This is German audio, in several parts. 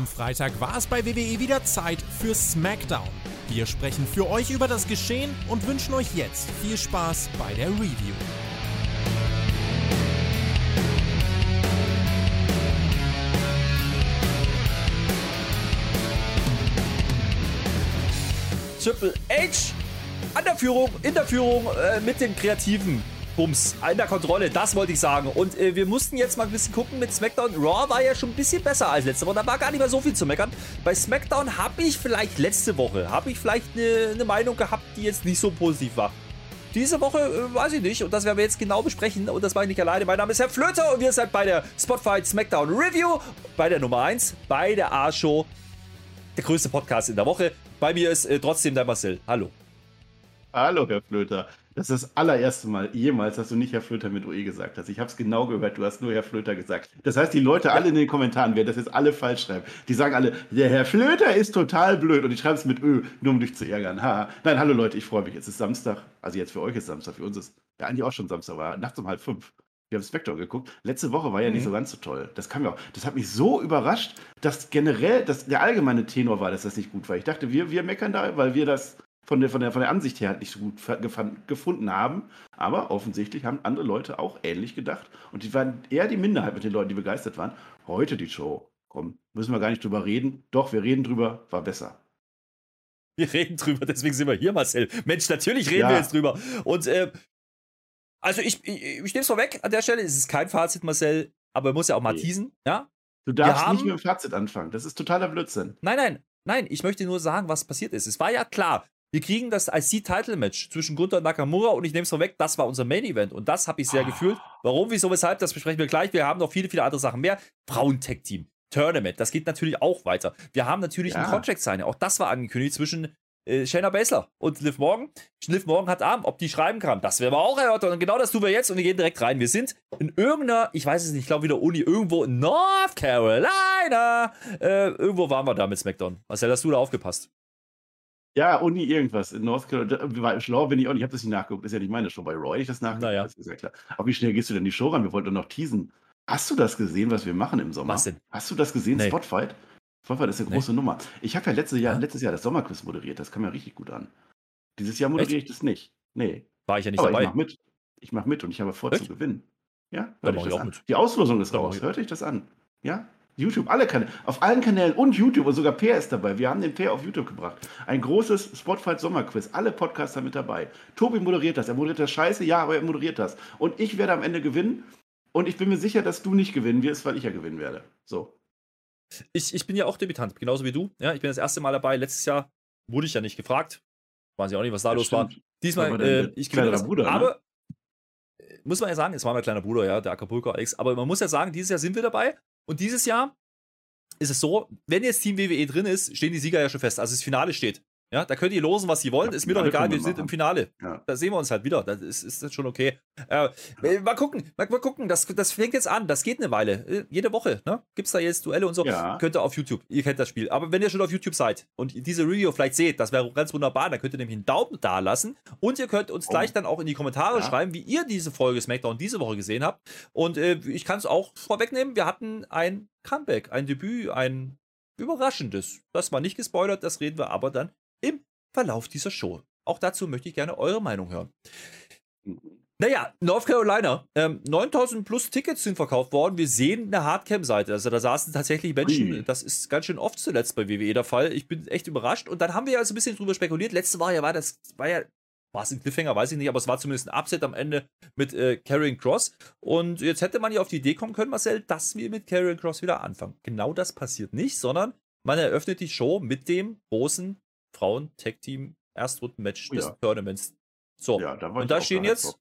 Am Freitag war es bei WWE wieder Zeit für SmackDown. Wir sprechen für euch über das Geschehen und wünschen euch jetzt viel Spaß bei der Review. Triple H an der Führung, in der Führung äh, mit den kreativen Bums, in Kontrolle, das wollte ich sagen. Und äh, wir mussten jetzt mal ein bisschen gucken mit SmackDown. Raw war ja schon ein bisschen besser als letzte Woche. Da war gar nicht mehr so viel zu meckern. Bei SmackDown habe ich vielleicht letzte Woche, habe ich vielleicht eine ne Meinung gehabt, die jetzt nicht so positiv war. Diese Woche äh, weiß ich nicht und das werden wir jetzt genau besprechen und das war ich nicht alleine. Mein Name ist Herr Flöter und wir sind bei der Spotfight SmackDown Review, bei der Nummer 1, bei der A-Show, der größte Podcast in der Woche. Bei mir ist äh, trotzdem der Marcel. Hallo. Hallo, Herr Flöter. Das ist das allererste Mal jemals, dass du nicht Herr Flöter mit OE gesagt hast. Ich habe es genau gehört, du hast nur Herr Flöter gesagt. Das heißt, die Leute alle in den Kommentaren werden das jetzt alle falsch schreiben. Die sagen alle, der Herr Flöter ist total blöd und die schreiben es mit Ö, nur um dich zu ärgern. Ha. Nein, hallo Leute, ich freue mich. Es ist Samstag. Also jetzt für euch ist Samstag, für uns ist ja eigentlich auch schon Samstag, war nachts um halb fünf. Wir haben Spectre geguckt. Letzte Woche war ja mhm. nicht so ganz so toll. Das kam ja auch. Das hat mich so überrascht, dass generell dass der allgemeine Tenor war, dass das nicht gut war. Ich dachte, wir, wir meckern da, weil wir das von der, von der, von der Ansicht her nicht so gut gefunden haben. Aber offensichtlich haben andere Leute auch ähnlich gedacht. Und die waren eher die Minderheit mit den Leuten, die begeistert waren. Heute die Show. Komm, müssen wir gar nicht drüber reden. Doch, wir reden drüber, war besser. Wir reden drüber, deswegen sind wir hier, Marcel. Mensch, natürlich reden ja. wir jetzt drüber. Und äh, also ich, ich, ich nehme es vorweg an der Stelle, es ist kein Fazit, Marcel, aber man muss ja auch mal teasen, ja? Du darfst haben, nicht mit dem Fazit anfangen. Das ist totaler Blödsinn. Nein, nein, nein, ich möchte nur sagen, was passiert ist. Es war ja klar, wir kriegen das IC-Title-Match zwischen Gunther und Nakamura und ich nehme es vorweg, das war unser Main-Event und das habe ich sehr ah. gefühlt. Warum, wieso, weshalb, das besprechen wir gleich. Wir haben noch viele, viele andere Sachen mehr. Frauen-Tech-Team, Tournament, das geht natürlich auch weiter. Wir haben natürlich ja. ein Contract-Signing, auch das war angekündigt zwischen äh, Shayna Baszler und Liv Morgan. Liv Morgan hat Arm, ob die schreiben kann. Das werden wir auch erörtern. Und genau das tun wir jetzt und wir gehen direkt rein. Wir sind in irgendeiner, ich weiß es nicht, ich glaube wieder Uni, irgendwo in North Carolina. Äh, irgendwo waren wir da mit SmackDown. Marcel, hast du da aufgepasst? Ja, Uni irgendwas in North Carolina. Schlau bin ich auch nicht. Ich habe das nicht nachgeguckt. Das ist ja nicht meine Show bei Roy. Ich das nachgeguckt. Naja. Das ist ja klar. Aber wie schnell gehst du denn die Show ran? Wir wollten doch noch teasen. Hast du das gesehen, was wir machen im Sommer? Was denn? Hast du das gesehen, nee. Spotfight? Spotfight ist eine große nee. Nummer. Ich habe ja letztes Jahr, ja? letztes Jahr das Sommerquiz moderiert. Das kam ja richtig gut an. Dieses Jahr moderiere Echt? ich das nicht. Nee. War ich ja nicht Aber dabei. Ich mache mit. Ich mache mit und ich habe vor Echt? zu gewinnen. Ja, hört ich das an. Mit. Die Auslosung ist raus. Hört ich das an? Ja? YouTube, alle Kanäle, auf allen Kanälen und YouTube und sogar Per ist dabei. Wir haben den Per auf YouTube gebracht. Ein großes Spotfight Sommerquiz. Alle Podcaster mit dabei. Tobi moderiert das. Er moderiert das scheiße, ja, aber er moderiert das. Und ich werde am Ende gewinnen. Und ich bin mir sicher, dass du nicht gewinnen wirst, weil ich ja gewinnen werde. So. Ich, ich bin ja auch Debütant, genauso wie du. Ja, ich bin das erste Mal dabei. Letztes Jahr wurde ich ja nicht gefragt. Weiß ich auch nicht, was da ja, los stimmt. war. Diesmal, äh, ich gewinne das. Bruder, ne? aber ne? muss man ja sagen, es war mein kleiner Bruder, ja, der Acapulco Alex. Aber man muss ja sagen, dieses Jahr sind wir dabei. Und dieses Jahr ist es so, wenn jetzt Team WWE drin ist, stehen die Sieger ja schon fest. Also das Finale steht. Ja, da könnt ihr losen, was ihr wollt. Ja, ist mir doch egal, wir sind im Finale. Ja. Da sehen wir uns halt wieder. Das ist, ist das schon okay. Äh, ja. Mal gucken, mal, mal, gucken. Das, das fängt jetzt an. Das geht eine Weile. Äh, jede Woche ne? gibt es da jetzt Duelle und so. Ja. Könnt ihr auf YouTube. Ihr kennt das Spiel. Aber wenn ihr schon auf YouTube seid und diese Review vielleicht seht, das wäre ganz wunderbar. Dann könnt ihr nämlich einen Daumen da lassen. Und ihr könnt uns oh. gleich dann auch in die Kommentare schreiben, wie ihr diese Folge SmackDown diese Woche gesehen habt. Und äh, ich kann es auch vorwegnehmen. Wir hatten ein Comeback, ein Debüt, ein überraschendes. Das war nicht gespoilert. Das reden wir aber dann im Verlauf dieser Show. Auch dazu möchte ich gerne eure Meinung hören. Naja, North Carolina. Ähm, 9000 plus Tickets sind verkauft worden. Wir sehen eine Hardcam-Seite. Also da saßen tatsächlich Menschen. Das ist ganz schön oft zuletzt bei WWE der Fall. Ich bin echt überrascht. Und dann haben wir ja so ein bisschen drüber spekuliert. Letzte Woche ja war das, war ja, war es ein Cliffhanger, weiß ich nicht, aber es war zumindest ein Upset am Ende mit äh, Karrion Cross. Und jetzt hätte man ja auf die Idee kommen können, Marcel, dass wir mit Karrion Cross wieder anfangen. Genau das passiert nicht, sondern man eröffnet die Show mit dem großen Frauen-Tech-Team Erstrunden-Match oh, des ja. Tournaments. So, ja, da und da stehen jetzt.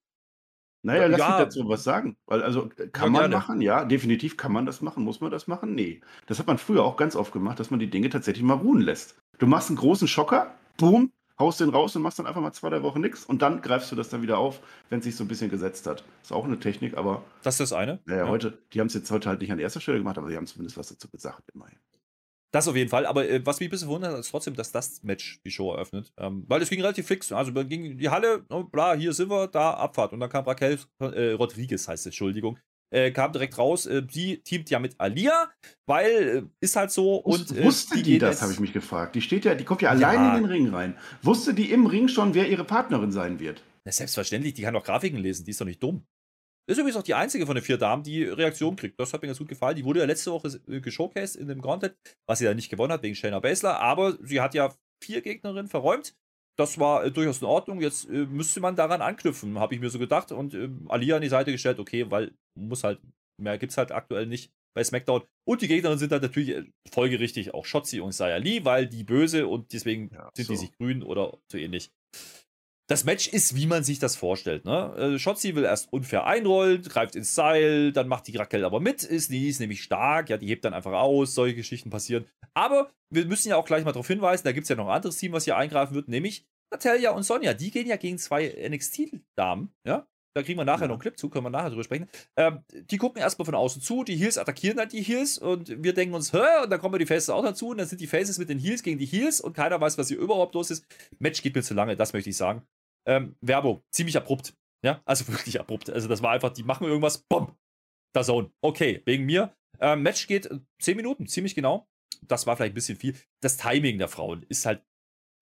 Naja, lass ja, mich dazu was sagen. Also, kann man gerne. machen, ja, definitiv kann man das machen. Muss man das machen? Nee. Das hat man früher auch ganz oft gemacht, dass man die Dinge tatsächlich mal ruhen lässt. Du machst einen großen Schocker, boom, haust den raus und machst dann einfach mal zwei, drei Wochen nichts und dann greifst du das dann wieder auf, wenn es sich so ein bisschen gesetzt hat. Ist auch eine Technik, aber. Das ist das eine? Naja, ja. heute, die haben es jetzt heute halt nicht an erster Stelle gemacht, aber sie haben zumindest was dazu gesagt, immerhin. Das auf jeden Fall, aber äh, was mich ein bisschen wundert, ist trotzdem, dass das Match die Show eröffnet. Ähm, weil es ging relativ fix. Also ging die Halle, oh, bla, hier sind wir, da Abfahrt. Und dann kam Raquel äh, Rodriguez, heißt es, Entschuldigung, äh, kam direkt raus, äh, sie teamt ja mit Alia, weil äh, ist halt so. Und, äh, Wusste die, die das, habe ich mich gefragt. Die steht ja, die kommt ja, ja allein in den Ring rein. Wusste die im Ring schon, wer ihre Partnerin sein wird? Na, selbstverständlich, die kann doch Grafiken lesen, die ist doch nicht dumm. Ist übrigens auch die einzige von den vier Damen, die Reaktion kriegt. Das hat mir ganz gut gefallen. Die wurde ja letzte Woche äh, geshowcased in dem Gauntlet, was sie ja nicht gewonnen hat wegen Shayna Baszler, aber sie hat ja vier Gegnerinnen verräumt das war äh, durchaus in Ordnung. Jetzt äh, müsste man daran anknüpfen, habe ich mir so gedacht. Und äh, Alia an die Seite gestellt, okay, weil muss halt, mehr gibt es halt aktuell nicht bei SmackDown. Und die Gegnerin sind halt natürlich äh, folgerichtig auch Shotzi und Saya Lee, weil die böse und deswegen ja, sind so. die sich grün oder so ähnlich. Das Match ist, wie man sich das vorstellt. Ne? Äh, Shotzi will erst unfair einrollen, greift ins Seil, dann macht die Raquel aber mit, ist, die ist nämlich stark, ja, die hebt dann einfach aus, solche Geschichten passieren. Aber wir müssen ja auch gleich mal darauf hinweisen, da gibt es ja noch ein anderes Team, was hier eingreifen wird, nämlich Natalia und Sonja. Die gehen ja gegen zwei NXT-Damen, ja. Da kriegen wir nachher ja. noch einen Clip zu, können wir nachher drüber sprechen. Ähm, die gucken erstmal von außen zu, die Heels attackieren halt die Heels und wir denken uns, hä, und dann kommen die Faces auch dazu und dann sind die Faces mit den Heels gegen die Heels und keiner weiß, was hier überhaupt los ist. Match geht mir zu lange, das möchte ich sagen. Ähm, Werbung, ziemlich abrupt. Ja, also wirklich abrupt. Also das war einfach, die machen irgendwas, bumm, da Zone. Okay, wegen mir. Ähm, Match geht 10 Minuten, ziemlich genau das war vielleicht ein bisschen viel. Das Timing der Frauen ist halt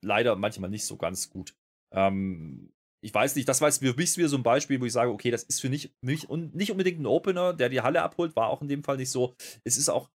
leider manchmal nicht so ganz gut. Ähm, ich weiß nicht, das war jetzt für mich wieder so ein Beispiel, wo ich sage, okay, das ist für nicht, nicht, nicht unbedingt ein Opener, der die Halle abholt, war auch in dem Fall nicht so. Es ist auch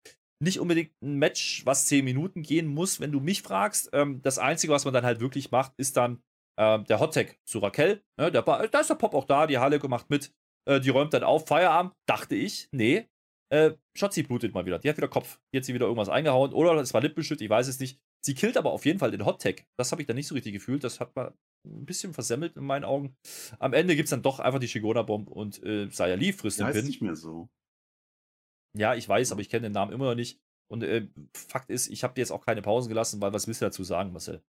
nicht unbedingt ein Match, was 10 Minuten gehen muss, wenn du mich fragst. Ähm, das Einzige, was man dann halt wirklich macht, ist dann äh, der Hottag zu Raquel. Ne, der, da ist der Pop auch da, die Halle gemacht mit. Äh, die räumt dann auf, Feierabend, dachte ich. Nee, äh, Shotzi blutet mal wieder. Die hat wieder Kopf. Die hat sie wieder irgendwas eingehauen. Oder es war Lippenschütt, ich weiß es nicht. Sie killt aber auf jeden Fall den Hot Tag. Das habe ich dann nicht so richtig gefühlt. Das hat man ein bisschen versemmelt in meinen Augen. Am Ende gibt es dann doch einfach die Shigona-Bomb und äh, Saya Lee frisst den Pin. nicht mehr so. Ja, ich weiß, aber ich kenne den Namen immer noch nicht. Und äh, Fakt ist, ich habe dir jetzt auch keine Pausen gelassen, weil was willst du dazu sagen, Marcel?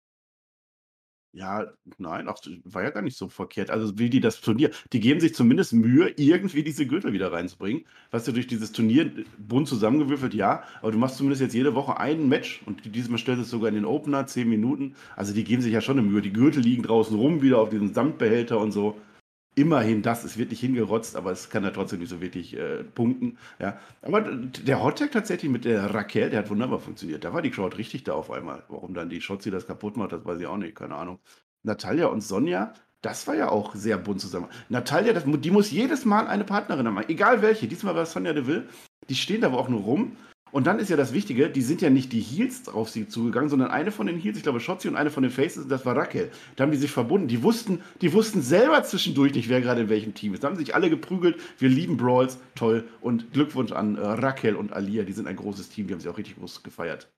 Ja, nein, ach, war ja gar nicht so verkehrt. Also wie die das Turnier, die geben sich zumindest Mühe, irgendwie diese Gürtel wieder reinzubringen. Weißt du, durch dieses Turnier bunt zusammengewürfelt, ja, aber du machst zumindest jetzt jede Woche ein Match und dieses Mal stellst du es sogar in den Opener, zehn Minuten. Also die geben sich ja schon eine Mühe. Die Gürtel liegen draußen rum, wieder auf diesem Samtbehälter und so immerhin das. Es wird nicht hingerotzt, aber es kann ja trotzdem nicht so wirklich äh, punkten. Ja. Aber der Hottag tatsächlich mit der Raquel, der hat wunderbar funktioniert. Da war die Crowd richtig da auf einmal. Warum dann die Schotzi das kaputt macht, das weiß ich auch nicht, keine Ahnung. Natalia und Sonja, das war ja auch sehr bunt zusammen. Natalia, das, die muss jedes Mal eine Partnerin haben, egal welche. Diesmal war Sonja Deville. Die stehen da aber auch nur rum und dann ist ja das Wichtige, die sind ja nicht die Heels auf sie zugegangen, sondern eine von den Heels, ich glaube Shotzi und eine von den Faces, das war Raquel. Da haben die sich verbunden. Die wussten, die wussten selber zwischendurch nicht, wer gerade in welchem Team ist. Da haben sich alle geprügelt. Wir lieben Brawls, toll. Und Glückwunsch an äh, Raquel und Alia, die sind ein großes Team, die haben sich auch richtig groß gefeiert.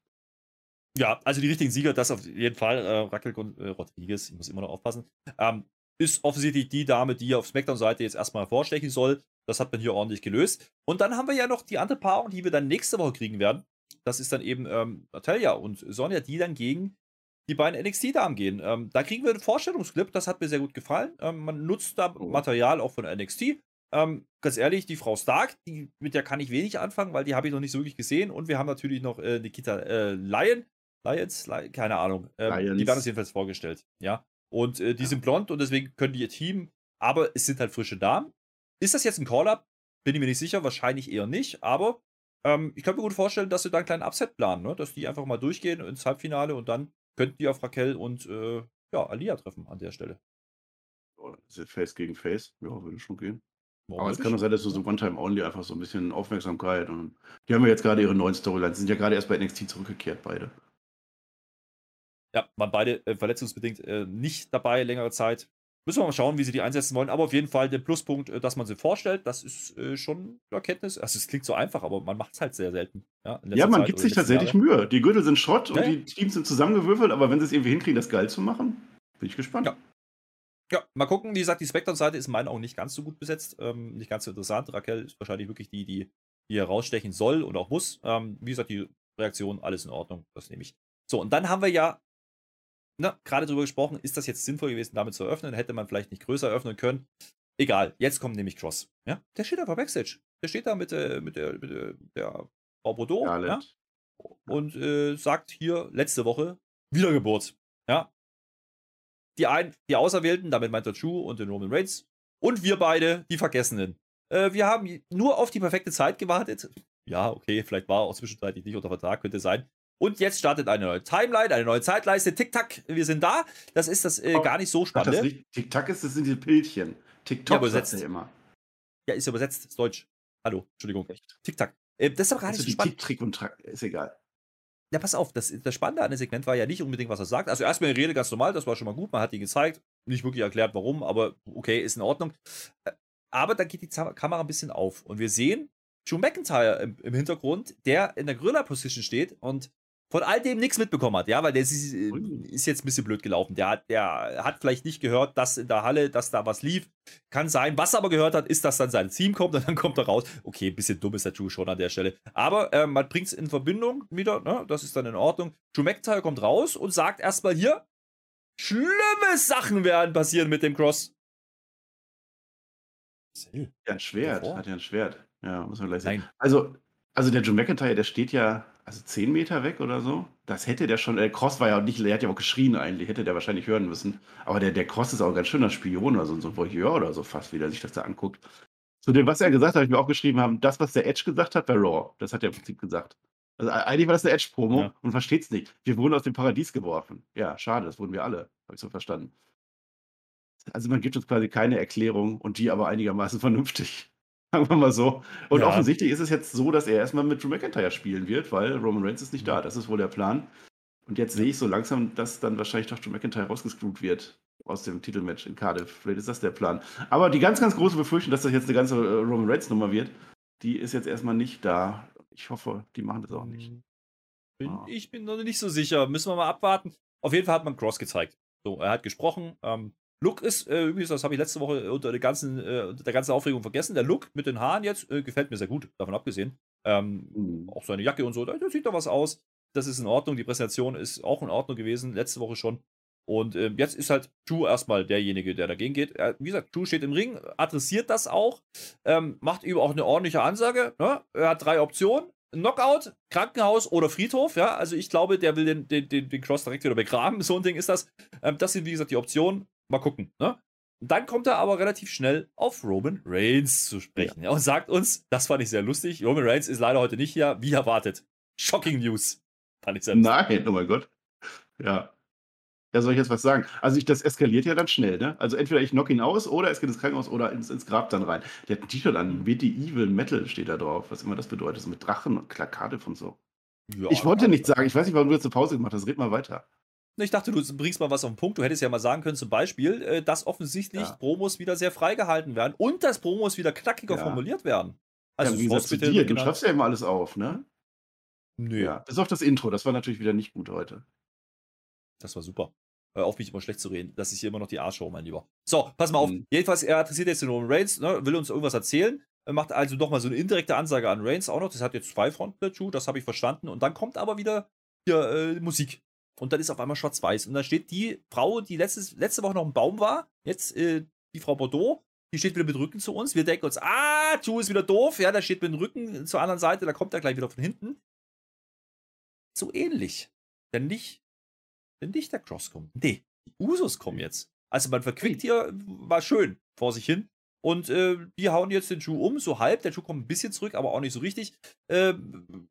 Ja, also die richtigen Sieger, das auf jeden Fall. Äh, Raquel und äh, Rodriguez, ich muss immer noch aufpassen. Ähm, ist offensichtlich die Dame, die auf SmackDown-Seite jetzt erstmal vorstechen soll. Das hat man hier ordentlich gelöst. Und dann haben wir ja noch die andere Paarung, die wir dann nächste Woche kriegen werden. Das ist dann eben ähm, Natalia und Sonja, die dann gegen die beiden NXT-Damen gehen. Ähm, da kriegen wir einen Vorstellungsclip, das hat mir sehr gut gefallen. Ähm, man nutzt da oh. Material auch von NXT. Ähm, ganz ehrlich, die Frau Stark, die, mit der kann ich wenig anfangen, weil die habe ich noch nicht so wirklich gesehen. Und wir haben natürlich noch äh, Nikita äh, Lion. Lions? Lion? Keine Ahnung. Ähm, die werden uns jedenfalls vorgestellt. Ja. Und äh, die ja. sind blond und deswegen können die ihr Team, aber es sind halt frische Damen. Ist das jetzt ein Call-Up? Bin ich mir nicht sicher, wahrscheinlich eher nicht, aber ähm, ich kann mir gut vorstellen, dass sie da einen kleinen Upset planen, ne? dass die einfach mal durchgehen ins Halbfinale und dann könnten die auf Raquel und äh, ja, Alia treffen an der Stelle. Oh, Face gegen Face, ja, würde schon gehen. Warum aber es kann doch sein, dass du so One-Time-Only einfach so ein bisschen Aufmerksamkeit und die haben ja jetzt gerade ihre neuen Storylines, sind ja gerade erst bei NXT zurückgekehrt, beide. Ja, waren beide äh, verletzungsbedingt äh, nicht dabei längere Zeit. Müssen wir mal schauen, wie sie die einsetzen wollen. Aber auf jeden Fall der Pluspunkt, äh, dass man sie vorstellt, das ist äh, schon eine Erkenntnis. Also, es klingt so einfach, aber man macht es halt sehr selten. Ja, ja man Zeit gibt sich tatsächlich Jahre. Mühe. Die Gürtel sind Schrott ja, und die Teams sind zusammengewürfelt, aber wenn sie es irgendwie hinkriegen, das geil zu machen, bin ich gespannt. Ja. Ja, mal gucken. Wie gesagt, die Spectrum-Seite ist in meinen Augen nicht ganz so gut besetzt. Ähm, nicht ganz so interessant. Raquel ist wahrscheinlich wirklich die, die, die herausstechen soll und auch muss. Ähm, wie gesagt, die Reaktion, alles in Ordnung. Das nehme ich. So, und dann haben wir ja ne, gerade darüber gesprochen, ist das jetzt sinnvoll gewesen, damit zu eröffnen? Hätte man vielleicht nicht größer eröffnen können. Egal, jetzt kommt nämlich Cross. Ja? Der steht einfach Backstage. Der steht da mit, äh, mit, der, mit der, der Frau Bordeaux ja? und äh, sagt hier letzte Woche Wiedergeburt. Ja? Die, ein, die Auserwählten, damit meint er Drew und den Roman Reigns, und wir beide, die Vergessenen. Äh, wir haben nur auf die perfekte Zeit gewartet. Ja, okay, vielleicht war er auch zwischenzeitlich nicht unter Vertrag, könnte sein. Und jetzt startet eine neue Timeline, eine neue Zeitleiste. Tick-Tack, wir sind da. Das ist das äh, oh, gar nicht so spannend. Tick-Tack ist das sind diese Pilzchen. TikTok ja, übersetzt immer. Ja, ist übersetzt, ist Deutsch. Hallo, Entschuldigung. Tick-Tack. Äh, das ist aber gar nicht so spannend. Tick-Trick und Track, ist egal. Ja, pass auf, das, das Spannende an dem Segment war ja nicht unbedingt, was er sagt. Also erstmal die Rede ganz normal, das war schon mal gut, man hat die gezeigt, nicht wirklich erklärt, warum, aber okay, ist in Ordnung. Äh, aber da geht die Kamera ein bisschen auf und wir sehen Drew McIntyre im, im Hintergrund, der in der Gorilla-Position steht und von all dem nichts mitbekommen hat, ja, weil der ist, ist, jetzt ein bisschen blöd gelaufen. Der hat, der hat vielleicht nicht gehört, dass in der Halle, dass da was lief. Kann sein. Was er aber gehört hat, ist, dass dann sein Team kommt und dann kommt er raus. Okay, ein bisschen dumm ist der Drew schon an der Stelle. Aber äh, man bringt es in Verbindung wieder, ne? das ist dann in Ordnung. Drew McIntyre kommt raus und sagt erstmal hier, schlimme Sachen werden passieren mit dem Cross. Ja, ein Schwert. Hat ja ein Schwert. Ja, muss man gleich sehen. Nein. Also, also der Drew McIntyre, der steht ja also 10 Meter weg oder so. Das hätte der schon, der Cross war ja auch nicht, der hat ja auch geschrien eigentlich, hätte der wahrscheinlich hören müssen. Aber der, der Cross ist auch ein ganz schöner Spion oder so, so ein Voyeur oder so fast, wie der sich das da anguckt. Zu dem, was er gesagt hat, habe ich mir auch geschrieben haben, das, was der Edge gesagt hat, war Raw. Das hat er im Prinzip gesagt. Also eigentlich war das eine Edge-Promo ja. und versteht es nicht. Wir wurden aus dem Paradies geworfen. Ja, schade, das wurden wir alle. Habe ich so verstanden. Also man gibt uns quasi keine Erklärung und die aber einigermaßen vernünftig. Sagen wir mal so. Und ja. offensichtlich ist es jetzt so, dass er erstmal mit Drew McIntyre spielen wird, weil Roman Reigns ist nicht da. Das ist wohl der Plan. Und jetzt sehe ich so langsam, dass dann wahrscheinlich doch Drew McIntyre rausgescrewt wird aus dem Titelmatch in Cardiff. Vielleicht ist das der Plan. Aber die ganz, ganz große Befürchtung, dass das jetzt eine ganze äh, Roman Reigns-Nummer wird, die ist jetzt erstmal nicht da. Ich hoffe, die machen das auch nicht. Bin, ah. Ich bin noch nicht so sicher. Müssen wir mal abwarten. Auf jeden Fall hat man Cross gezeigt. So, er hat gesprochen. Ähm, Look ist, äh, übrigens, das habe ich letzte Woche unter der ganzen, äh, der ganzen Aufregung vergessen. Der Look mit den Haaren jetzt äh, gefällt mir sehr gut, davon abgesehen. Ähm, mhm. Auch seine Jacke und so, da, da, sieht doch was aus. Das ist in Ordnung. Die Präsentation ist auch in Ordnung gewesen, letzte Woche schon. Und ähm, jetzt ist halt Drew erstmal derjenige, der dagegen geht. Er, wie gesagt, Drew steht im Ring, adressiert das auch, ähm, macht ihm auch eine ordentliche Ansage. Ne? Er hat drei Optionen. Knockout, Krankenhaus oder Friedhof, ja. Also ich glaube, der will den, den, den, den Cross direkt wieder begraben. So ein Ding ist das. Ähm, das sind, wie gesagt, die Optionen. Mal gucken, ne? Dann kommt er aber relativ schnell auf Roman Reigns zu sprechen ja. und sagt uns, das fand ich sehr lustig, Roman Reigns ist leider heute nicht hier, wie erwartet. Shocking News. Fand ich sehr lustig. Nein, oh mein Gott. Ja. Ja, soll ich jetzt was sagen? Also ich, das eskaliert ja dann schnell, ne? Also entweder ich knock ihn aus oder es geht ins Krankenhaus oder ins, ins Grab dann rein. Der hat ein T-Shirt an, Medieval Metal steht da drauf, was immer das bedeutet, so mit Drachen und Klakade von so. Ja, ich wollte nicht sagen, ich weiß nicht, warum du jetzt eine Pause gemacht hast, red mal weiter. Ich dachte, du bringst mal was auf den Punkt. Du hättest ja mal sagen können, zum Beispiel, äh, dass offensichtlich ja. Promos wieder sehr freigehalten werden und dass Promos wieder knackiger ja. formuliert werden. Also ja, gesagt, zu dir, du schaffst ja immer alles auf, ne? Nö. Ja, bis auf das Intro, das war natürlich wieder nicht gut heute. Das war super. Hör auf, mich immer schlecht zu reden. Das ist hier immer noch die Arschshow, mein Lieber. So, pass mal auf. Mhm. Jedenfalls, er interessiert jetzt den Roman Reigns, ne, will uns irgendwas erzählen. Er macht also nochmal so eine indirekte Ansage an Reigns auch noch. Das hat jetzt zwei Fronten dazu, das habe ich verstanden. Und dann kommt aber wieder hier äh, Musik. Und dann ist auf einmal schwarz-weiß. Und dann steht die Frau, die letztes, letzte Woche noch ein Baum war, jetzt äh, die Frau Bordeaux, die steht wieder mit Rücken zu uns. Wir denken uns, ah, Ju ist wieder doof. Ja, der steht mit dem Rücken zur anderen Seite, da kommt er gleich wieder von hinten. So ähnlich. Denn nicht, denn nicht der Cross kommt. Nee, die Usos kommen jetzt. Also man verquickt hier, war schön vor sich hin. Und äh, die hauen jetzt den Ju um, so halb. Der Ju kommt ein bisschen zurück, aber auch nicht so richtig. Ähm,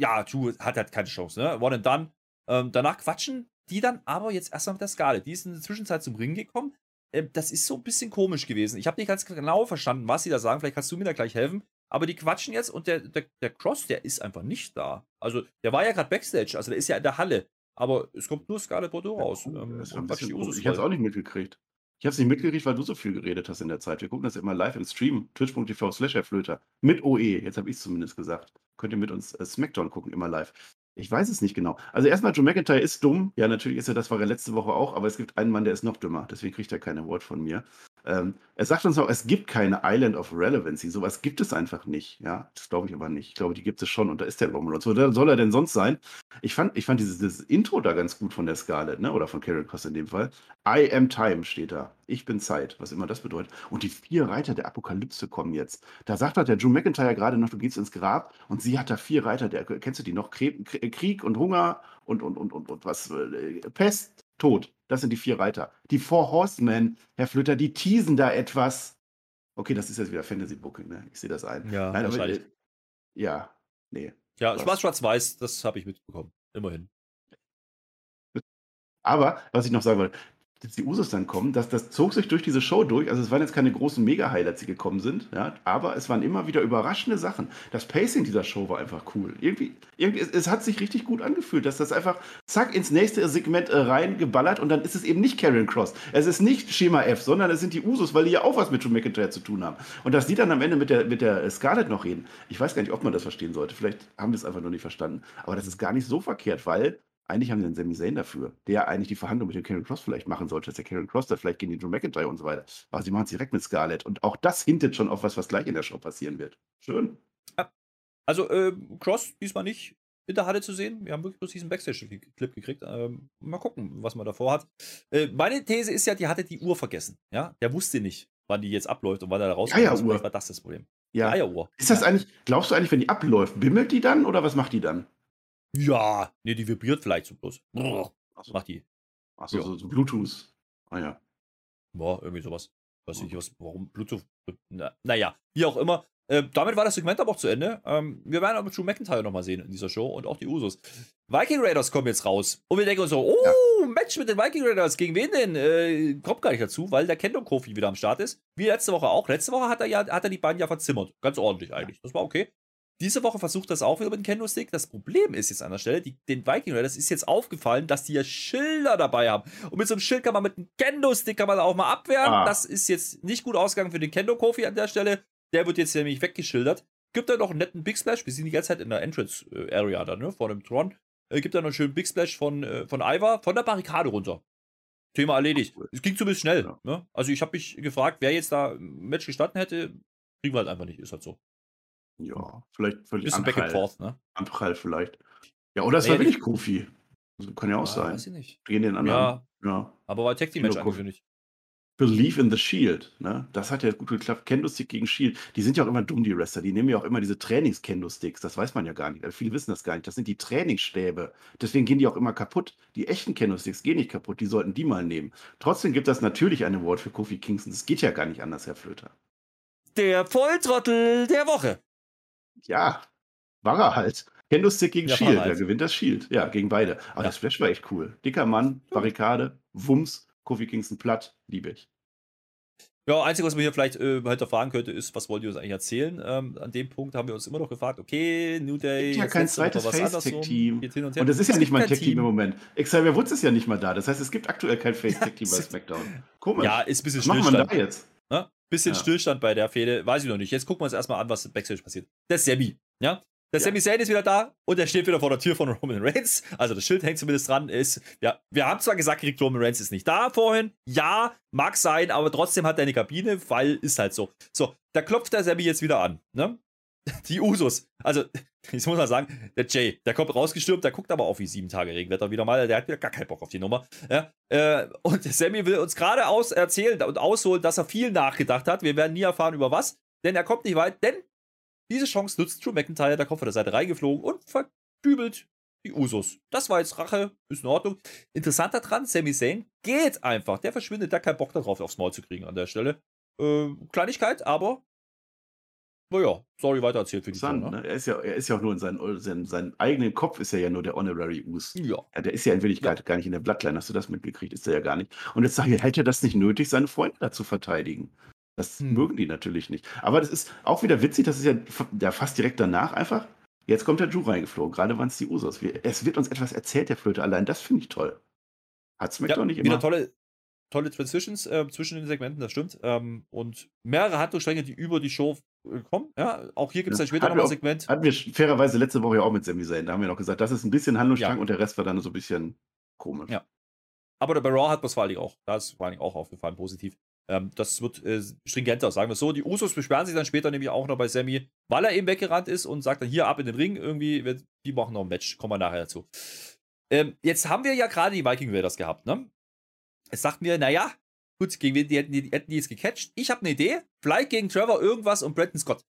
ja, Ju hat halt keine Chance, ne? One and done. Ähm, danach quatschen die dann aber jetzt erstmal mit der Skala. Die ist in der Zwischenzeit zum Ring gekommen. Ähm, das ist so ein bisschen komisch gewesen. Ich habe nicht ganz genau verstanden, was sie da sagen. Vielleicht kannst du mir da gleich helfen. Aber die quatschen jetzt und der, der, der Cross, der ist einfach nicht da. Also, der war ja gerade Backstage, also der ist ja in der Halle. Aber es kommt nur Scarlett Bordeaux raus. Ähm, ich habe es auch nicht mitgekriegt. Ich habe es nicht mitgekriegt, weil du so viel geredet hast in der Zeit. Wir gucken das immer live im Stream, twitch.tv slash Flöter. Mit OE, jetzt habe ich es zumindest gesagt. Könnt ihr mit uns äh, Smackdown gucken, immer live. Ich weiß es nicht genau. Also erstmal, Joe McIntyre ist dumm. Ja, natürlich ist er, das war er letzte Woche auch, aber es gibt einen Mann, der ist noch dümmer. Deswegen kriegt er keine Wort von mir. Ähm, er sagt uns auch, es gibt keine Island of Relevancy. Sowas gibt es einfach nicht. Ja, das glaube ich aber nicht. Ich glaube, die gibt es schon und da ist der Roman Reigns. Wo soll er denn sonst sein? Ich fand, ich fand dieses, dieses Intro da ganz gut von der Scarlett, ne? oder von Karen Cross in dem Fall. I am time steht da. Ich bin Zeit, was immer das bedeutet. Und die vier Reiter der Apokalypse kommen jetzt. Da sagt halt der Drew McIntyre gerade noch, du gehst ins Grab und sie hat da vier Reiter. Der, kennst du die noch? Krieg und Hunger und, und, und, und, und was? Äh, Pest, Tod. Das sind die vier Reiter. Die Four Horsemen, Herr Flöter, die teasen da etwas. Okay, das ist jetzt wieder Fantasy-Booking, ne? Ich sehe das ein. Ja, Nein, wahrscheinlich. Aber, äh, ja, nee. Ja, Spaß schwarz-weiß, das habe ich mitbekommen. Immerhin. Aber, was ich noch sagen wollte, die Usos dann kommen, das, das zog sich durch diese Show durch. Also es waren jetzt keine großen Mega-Highlights, die gekommen sind, ja, aber es waren immer wieder überraschende Sachen. Das Pacing dieser Show war einfach cool. Irgendwie, irgendwie es, es hat sich richtig gut angefühlt, dass das einfach zack ins nächste Segment äh, reingeballert und dann ist es eben nicht Karen Cross. Es ist nicht Schema F, sondern es sind die Usos, weil die ja auch was mit Drew McIntyre zu tun haben. Und dass die dann am Ende mit der, mit der Scarlett noch reden, ich weiß gar nicht, ob man das verstehen sollte. Vielleicht haben wir es einfach nur nicht verstanden. Aber das ist gar nicht so verkehrt, weil eigentlich haben sie einen Sami Zayn dafür, der eigentlich die Verhandlung mit dem Karen Cross vielleicht machen sollte, dass der Karen Cross da vielleicht gegen den Drew McIntyre und so weiter. Aber sie machen es direkt mit Scarlett. Und auch das hintet schon auf was, was gleich in der Show passieren wird. Schön. Ja. Also, äh, Cross diesmal nicht in der Halle zu sehen. Wir haben wirklich bloß diesen Backstage-Clip gekriegt. Ähm, mal gucken, was man davor hat. Äh, meine These ist ja, die hatte die Uhr vergessen. Ja, der wusste nicht, wann die jetzt abläuft und wann er da rauskommt. Ja, ja, Uhr. war das das Problem. Ja. Eieruhr. Ist das eigentlich, glaubst du eigentlich, wenn die abläuft, bimmelt die dann oder was macht die dann? Ja, nee, die vibriert vielleicht so bloß. Achso. Macht die. Achso, ja. so, so Bluetooth. Ah ja. Boah, irgendwie sowas. Weiß nicht, was, warum Bluetooth. Na, naja, wie auch immer. Äh, damit war das Segment aber auch zu Ende. Ähm, wir werden aber Drew McIntyre nochmal sehen in dieser Show und auch die Usos. Viking Raiders kommen jetzt raus. Und wir denken uns so, oh, ja. Match mit den Viking Raiders. Gegen wen denn? Äh, kommt gar nicht dazu, weil der Kendo Kofi wieder am Start ist. Wie letzte Woche auch. Letzte Woche hat er ja hat er die beiden ja verzimmert. Ganz ordentlich eigentlich. Das war okay. Diese Woche versucht das auch wieder mit dem Kendo-Stick. Das Problem ist jetzt an der Stelle, die, den Viking Raiders ist jetzt aufgefallen, dass die ja Schilder dabei haben. Und mit so einem Schild kann man mit einem Kendo-Stick kann man auch mal abwehren. Ah. Das ist jetzt nicht gut ausgegangen für den Kendo-Kofi an der Stelle. Der wird jetzt nämlich weggeschildert. Gibt da noch einen netten Big Splash. Wir sind die ganze Zeit in der Entrance-Area da, ne? Vor dem Tron. Äh, gibt da noch einen schönen Big Splash von, äh, von Ivar von der Barrikade runter. Thema erledigt. Es ging zumindest schnell. Ja. Ne? Also ich habe mich gefragt, wer jetzt da ein Match gestanden hätte. Kriegen wir halt einfach nicht, ist halt so. Ja, vielleicht völlig Bisschen back and forth, ne? Anprall vielleicht. Ja, oder es war wirklich Kofi. Also, kann ja auch sein. Weiß ich nicht. Gehen den anderen. Ja, ja. aber war Tag Team Match angekündigt. Believe in the Shield, ne? Das hat ja gut geklappt. Kendo-Stick gegen Shield. Die sind ja auch immer dumm, die Wrestler. Die nehmen ja auch immer diese Trainings-Kendo-Sticks. Das weiß man ja gar nicht. Also viele wissen das gar nicht. Das sind die Trainingsstäbe. Deswegen gehen die auch immer kaputt. Die echten Kendo-Sticks gehen nicht kaputt. Die sollten die mal nehmen. Trotzdem gibt das natürlich eine Award für Kofi Kingston. Das geht ja gar nicht anders, Herr Flöter. Der Volltrottel der Woche ja, war er halt. Kendo-Stick gegen ja, Shield. Halt. Wer gewinnt das Shield? Ja, gegen beide. Aber ja. das Splash war echt cool. Dicker Mann, Barrikade, Wumms, Kofi Kingston platt, liebe ich. Ja, einzige, was man hier vielleicht äh, hinterfragen könnte, ist, was wollt ihr uns eigentlich erzählen? Ähm, an dem Punkt haben wir uns immer noch gefragt, okay, New Day. Es gibt ja kein zweites Face-Tech-Team. Und, und das ist ja nicht mal ein Tech-Team im Moment. Xavier Woods ist ja nicht mal da. Das heißt, es gibt aktuell kein Face-Tech-Team bei SmackDown. Komisch. Ja, ist ein bisschen Was macht man da jetzt? Ne? Bisschen ja. Stillstand bei der Fehde, weiß ich noch nicht. Jetzt gucken wir uns erstmal an, was Backstage passiert. Der Sammy, ja? Der ja. Sami Zayn ist wieder da und er steht wieder vor der Tür von Roman Reigns. Also das Schild hängt zumindest dran. Ist, ja, wir haben zwar gesagt, Roman Reigns ist nicht da vorhin. Ja, mag sein, aber trotzdem hat er eine Kabine, weil ist halt so. So, da klopft der Sammy jetzt wieder an. Ne? Die Usos. Also, ich muss mal sagen, der Jay, der kommt rausgestürmt, der guckt aber auf wie sieben Tage Regenwetter wieder mal. Der hat wieder gar keinen Bock auf die Nummer. Ja, äh, und Sammy will uns gerade aus erzählen und ausholen, dass er viel nachgedacht hat. Wir werden nie erfahren, über was. Denn er kommt nicht weit, denn diese Chance nutzt Drew McIntyre, der kommt von der Seite reingeflogen und verdübelt die Usos. Das war jetzt Rache, ist in Ordnung. Interessanter dran, Sami Zayn geht einfach. Der verschwindet, der hat keinen Bock darauf, aufs Maul zu kriegen an der Stelle. Äh, Kleinigkeit, aber naja, sorry, weitererzählt für die Show, ne? ne? Er, ist ja, er ist ja auch nur in seinem, seinem, seinem eigenen Kopf ist er ja nur der Honorary Us. Ja. ja. Der ist ja in Wirklichkeit ja. gar nicht in der Bloodline. Hast du das mitgekriegt? Ist er ja gar nicht. Und jetzt sage ich, hätte er das nicht nötig, seine Freunde da zu verteidigen? Das hm. mögen die natürlich nicht. Aber das ist auch wieder witzig, das ist ja, ja fast direkt danach einfach. Jetzt kommt der Drew reingeflogen, gerade waren es die Usos. Es wird uns etwas erzählt, der Flöte. Allein das finde ich toll. Hat SmackDown ja, nicht immer. Wieder tolle, tolle Transitions äh, zwischen den Segmenten, das stimmt. Ähm, und mehrere Handlungsstränge, die über die Show kommen. Ja, auch hier gibt es ja. dann später noch ein Segment. Hatten wir fairerweise letzte Woche ja auch mit Sami Zayn. Da haben wir noch gesagt, das ist ein bisschen Handlungsstrang ja. und der Rest war dann so ein bisschen komisch. Ja. Aber der Raw hat das vor allem auch. Da ist vor allem auch aufgefallen, positiv. Ähm, das wird äh, stringenter, sagen wir so. Die Usos beschweren sich dann später nämlich auch noch bei Sammy, weil er eben weggerannt ist und sagt dann hier ab in den Ring. Irgendwie, die machen noch ein Match. Kommen wir nachher dazu. Ähm, jetzt haben wir ja gerade die Viking Raiders gehabt, ne? Es sagt mir, naja, gut, gegen wen die hätten die, hätten die jetzt gecatcht? Ich habe eine Idee. Vielleicht gegen Trevor irgendwas und Brandon Scott.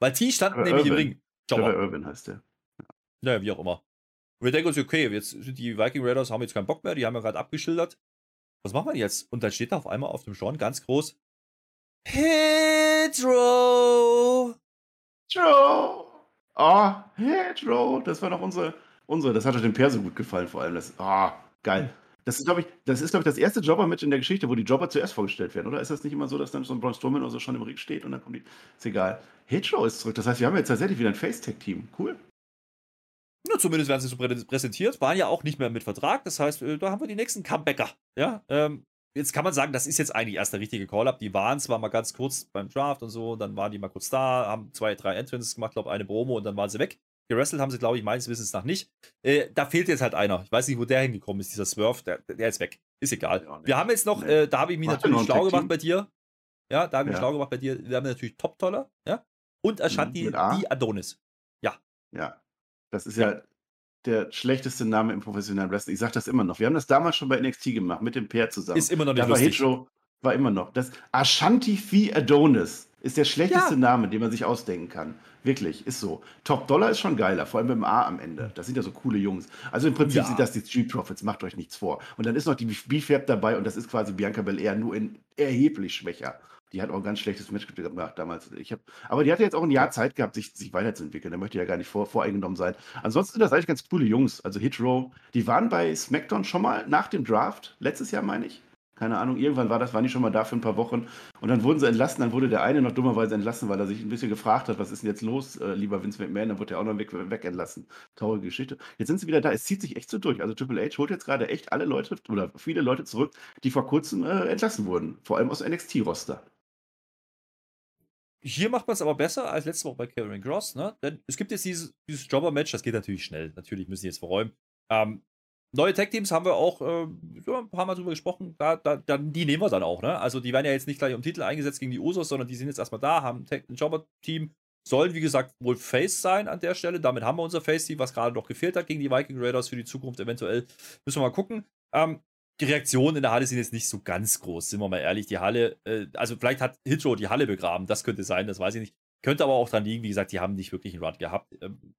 Weil T standen Trevor nämlich Irvin. im Ring. Trevor Irvin heißt der. Naja, wie auch immer. Und wir denken uns, okay, jetzt sind die Viking Raiders, haben jetzt keinen Bock mehr, die haben ja gerade abgeschildert was machen wir jetzt? Und dann steht da auf einmal auf dem Sean ganz groß Hedro! Joe! Oh, Hedro! Das war doch unsere, unsere. Das hat euch dem Per so gut gefallen, vor allem. Das, oh, geil. Das ist, glaube ich, das ich, das erste Jobber-Match in der Geschichte, wo die Jobber zuerst vorgestellt werden, oder? Ist das nicht immer so, dass dann so ein Braun Strowman oder so schon im Ring steht und dann kommt die. Ist egal. Hedro ist zurück. Das heißt, wir haben jetzt tatsächlich wieder ein Face-Tech-Team. Cool. Ja, zumindest werden sie so präsentiert, waren ja auch nicht mehr mit Vertrag. Das heißt, äh, da haben wir die nächsten Comebacker. Ja, ähm, jetzt kann man sagen, das ist jetzt eigentlich erst der richtige Call-Up. Die waren zwar mal ganz kurz beim Draft und so, dann waren die mal kurz da, haben zwei, drei Entrances gemacht, glaube eine Promo und dann waren sie weg. Gerestelt haben sie, glaube ich, meines Wissens nach nicht. Äh, da fehlt jetzt halt einer. Ich weiß nicht, wo der hingekommen ist, dieser Swerve, der, der ist weg. Ist egal. Ja, wir haben jetzt noch, nee. äh, da habe ich mich Macht natürlich schlau gemacht bei dir. Ja, da habe ich mich ja. schlau gemacht bei dir. Wir haben natürlich Top-Toller, ja. Und Ashanti, mhm, die Adonis. Ja. Ja. Das ist ja der schlechteste Name im professionellen Wrestling. Ich sage das immer noch. Wir haben das damals schon bei NXT gemacht, mit dem Pair zusammen. Ist immer noch nicht da lustig. War, war immer noch. Das Ashanti Fee Adonis ist der schlechteste ja. Name, den man sich ausdenken kann. Wirklich, ist so. Top Dollar ist schon geiler, vor allem mit dem A am Ende. Das sind ja so coole Jungs. Also im Prinzip ja. sind das die Street Profits, macht euch nichts vor. Und dann ist noch die B-Fab dabei und das ist quasi Bianca Belair nur in erheblich schwächer. Die hat auch ein ganz schlechtes Match gemacht damals. Ich hab, aber die hatte jetzt auch ein Jahr Zeit gehabt, sich, sich weiterzuentwickeln. Da möchte ja gar nicht vor, voreingenommen sein. Ansonsten sind das eigentlich ganz coole Jungs. Also Hitro, die waren bei SmackDown schon mal nach dem Draft, letztes Jahr meine ich. Keine Ahnung, irgendwann war das, waren die schon mal da für ein paar Wochen. Und dann wurden sie entlassen. Dann wurde der eine noch dummerweise entlassen, weil er sich ein bisschen gefragt hat, was ist denn jetzt los, äh, lieber Vince McMahon. Dann wurde er auch noch weg, weg entlassen. Traurige Geschichte. Jetzt sind sie wieder da. Es zieht sich echt so durch. Also Triple H holt jetzt gerade echt alle Leute oder viele Leute zurück, die vor kurzem äh, entlassen wurden. Vor allem aus NXT-Roster. Hier macht man es aber besser als letzte Woche bei Karen Cross, ne? Denn es gibt jetzt dieses, dieses Jobber-Match, das geht natürlich schnell. Natürlich müssen die jetzt verräumen. Ähm, neue Tag-Teams haben wir auch äh, ein paar Mal drüber gesprochen. Da, da, da, die nehmen wir dann auch, ne? Also die werden ja jetzt nicht gleich um Titel eingesetzt gegen die Usos, sondern die sind jetzt erstmal da, haben ein, ein Jobber-Team, sollen wie gesagt wohl Face sein an der Stelle. Damit haben wir unser Face-Team, was gerade noch gefehlt hat gegen die Viking Raiders für die Zukunft eventuell. Müssen wir mal gucken. Ähm, die Reaktionen in der Halle sind jetzt nicht so ganz groß, sind wir mal ehrlich. Die Halle, äh, also vielleicht hat Hitro die Halle begraben, das könnte sein, das weiß ich nicht. Könnte aber auch dran liegen, wie gesagt, die haben nicht wirklich einen Run gehabt. Ähm,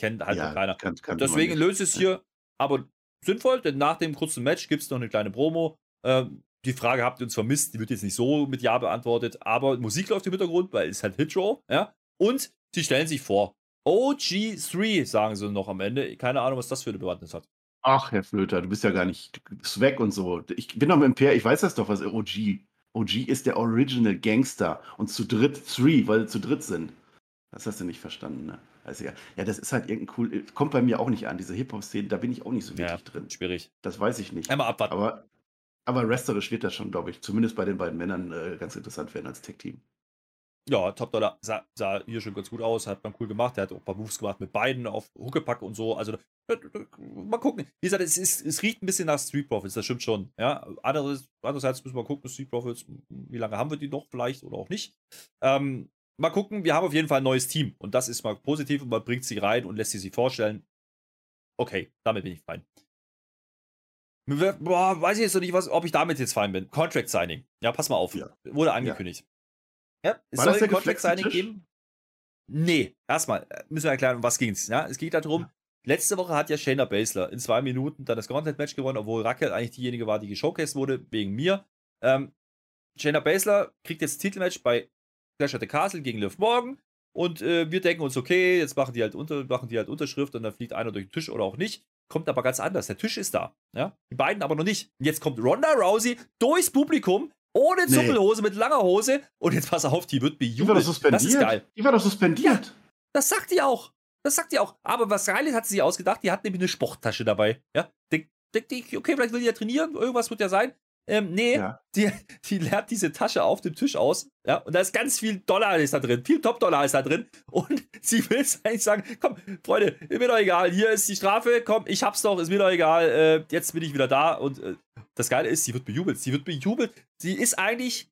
kennt halt ja, noch keiner. Kann, kann Deswegen löst es hier, aber sinnvoll, denn nach dem kurzen Match gibt es noch eine kleine Promo. Ähm, die Frage habt ihr uns vermisst, die wird jetzt nicht so mit Ja beantwortet, aber Musik läuft im Hintergrund, weil es halt Hitro, ja. Und sie stellen sich vor. OG3, sagen sie noch am Ende. Keine Ahnung, was das für eine Bewandtnis hat. Ach, Herr Flöter, du bist ja gar nicht weg und so. Ich bin noch im Pair, ich weiß das doch, was OG. OG ist der Original Gangster und zu dritt Three, weil sie zu dritt sind. Das hast du nicht verstanden, ne? Also ja, ja, das ist halt irgendein cool, kommt bei mir auch nicht an, diese Hip-Hop-Szene, da bin ich auch nicht so wirklich ja, drin. Schwierig. Das weiß ich nicht. Einmal abwarten. Aber, aber wrestlerisch wird das schon, glaube ich, zumindest bei den beiden Männern äh, ganz interessant werden als Tech-Team. Ja, Top Dollar sah, sah, hier schon ganz gut aus, hat man cool gemacht. Er hat auch ein paar Moves gemacht mit beiden auf Huckepack und so. Also, mal gucken. Wie gesagt, es, ist, es riecht ein bisschen nach Street Profits, das stimmt schon. Ja, andererseits, andererseits müssen wir gucken, Street Profits, wie lange haben wir die noch vielleicht oder auch nicht. Ähm, mal gucken, wir haben auf jeden Fall ein neues Team und das ist mal positiv und man bringt sie rein und lässt sie sich vorstellen. Okay, damit bin ich fein. Boah, weiß ich jetzt noch nicht, was, ob ich damit jetzt fein bin. Contract Signing. Ja, pass mal auf. Ja. Wurde angekündigt. Ja, es War soll ein Contract Signing geben. Nee, erstmal äh, müssen wir erklären, um was ging es. Ja, es geht darum, ja. letzte Woche hat ja Shayna Baszler in zwei Minuten dann das Gauntlet-Match gewonnen, obwohl Raquel eigentlich diejenige war, die geshowcased wurde, wegen mir. Ähm, Shayna Baszler kriegt jetzt Titelmatch bei Clash at the Castle gegen Liv Morgan. Und äh, wir denken uns, okay, jetzt machen die halt unter, machen die halt Unterschrift und dann fliegt einer durch den Tisch oder auch nicht. Kommt aber ganz anders. Der Tisch ist da. Ja? Die beiden aber noch nicht. Und jetzt kommt Ronda Rousey durchs Publikum ohne Zuppelhose, nee. mit langer Hose. Und jetzt pass auf, die wird bejubelt. Die war doch suspendiert. Das ist geil. Die war doch suspendiert. Ja, das sagt die auch. Das sagt die auch. Aber was geil ist, hat sie sich ausgedacht. Die hat nämlich eine Sporttasche dabei. Ja, denkt, denkt die, okay, vielleicht will die ja trainieren. Irgendwas wird ja sein. Ähm, nee, ja. die, die leert diese Tasche auf dem Tisch aus. Ja, und da ist ganz viel Dollar ist da drin. Viel Top-Dollar ist da drin. Und sie will es eigentlich sagen: Komm, Freunde, ist mir doch egal. Hier ist die Strafe. Komm, ich hab's doch. Ist mir doch egal. Äh, jetzt bin ich wieder da. Und äh, das Geile ist, sie wird bejubelt. Sie wird bejubelt. Sie ist eigentlich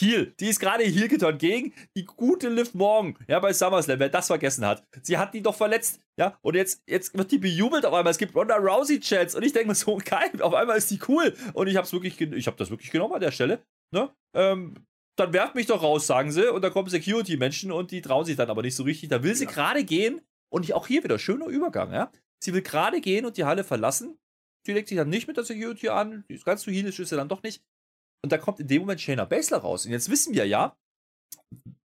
Heal. Die ist gerade Heal getan gegen die gute Liv Morgan. Ja, bei SummerSlam, wer das vergessen hat. Sie hat die doch verletzt. Ja, und jetzt, jetzt wird die bejubelt auf einmal. Es gibt Ronda Rousey Chats und ich denke mir so, geil, auf einmal ist die cool. Und ich hab's wirklich, ich hab das wirklich genommen an der Stelle. Ne? Ähm, dann werft mich doch raus, sagen sie. Und da kommen Security-Menschen und die trauen sich dann aber nicht so richtig. Da will sie ja. gerade gehen. Und auch hier wieder schöner Übergang, ja. Sie will gerade gehen und die Halle verlassen. Sie legt sich dann nicht mit der Security an. Ganz so healisch ist sie dann doch nicht und da kommt in dem Moment Shayna Baszler raus. Und jetzt wissen wir ja,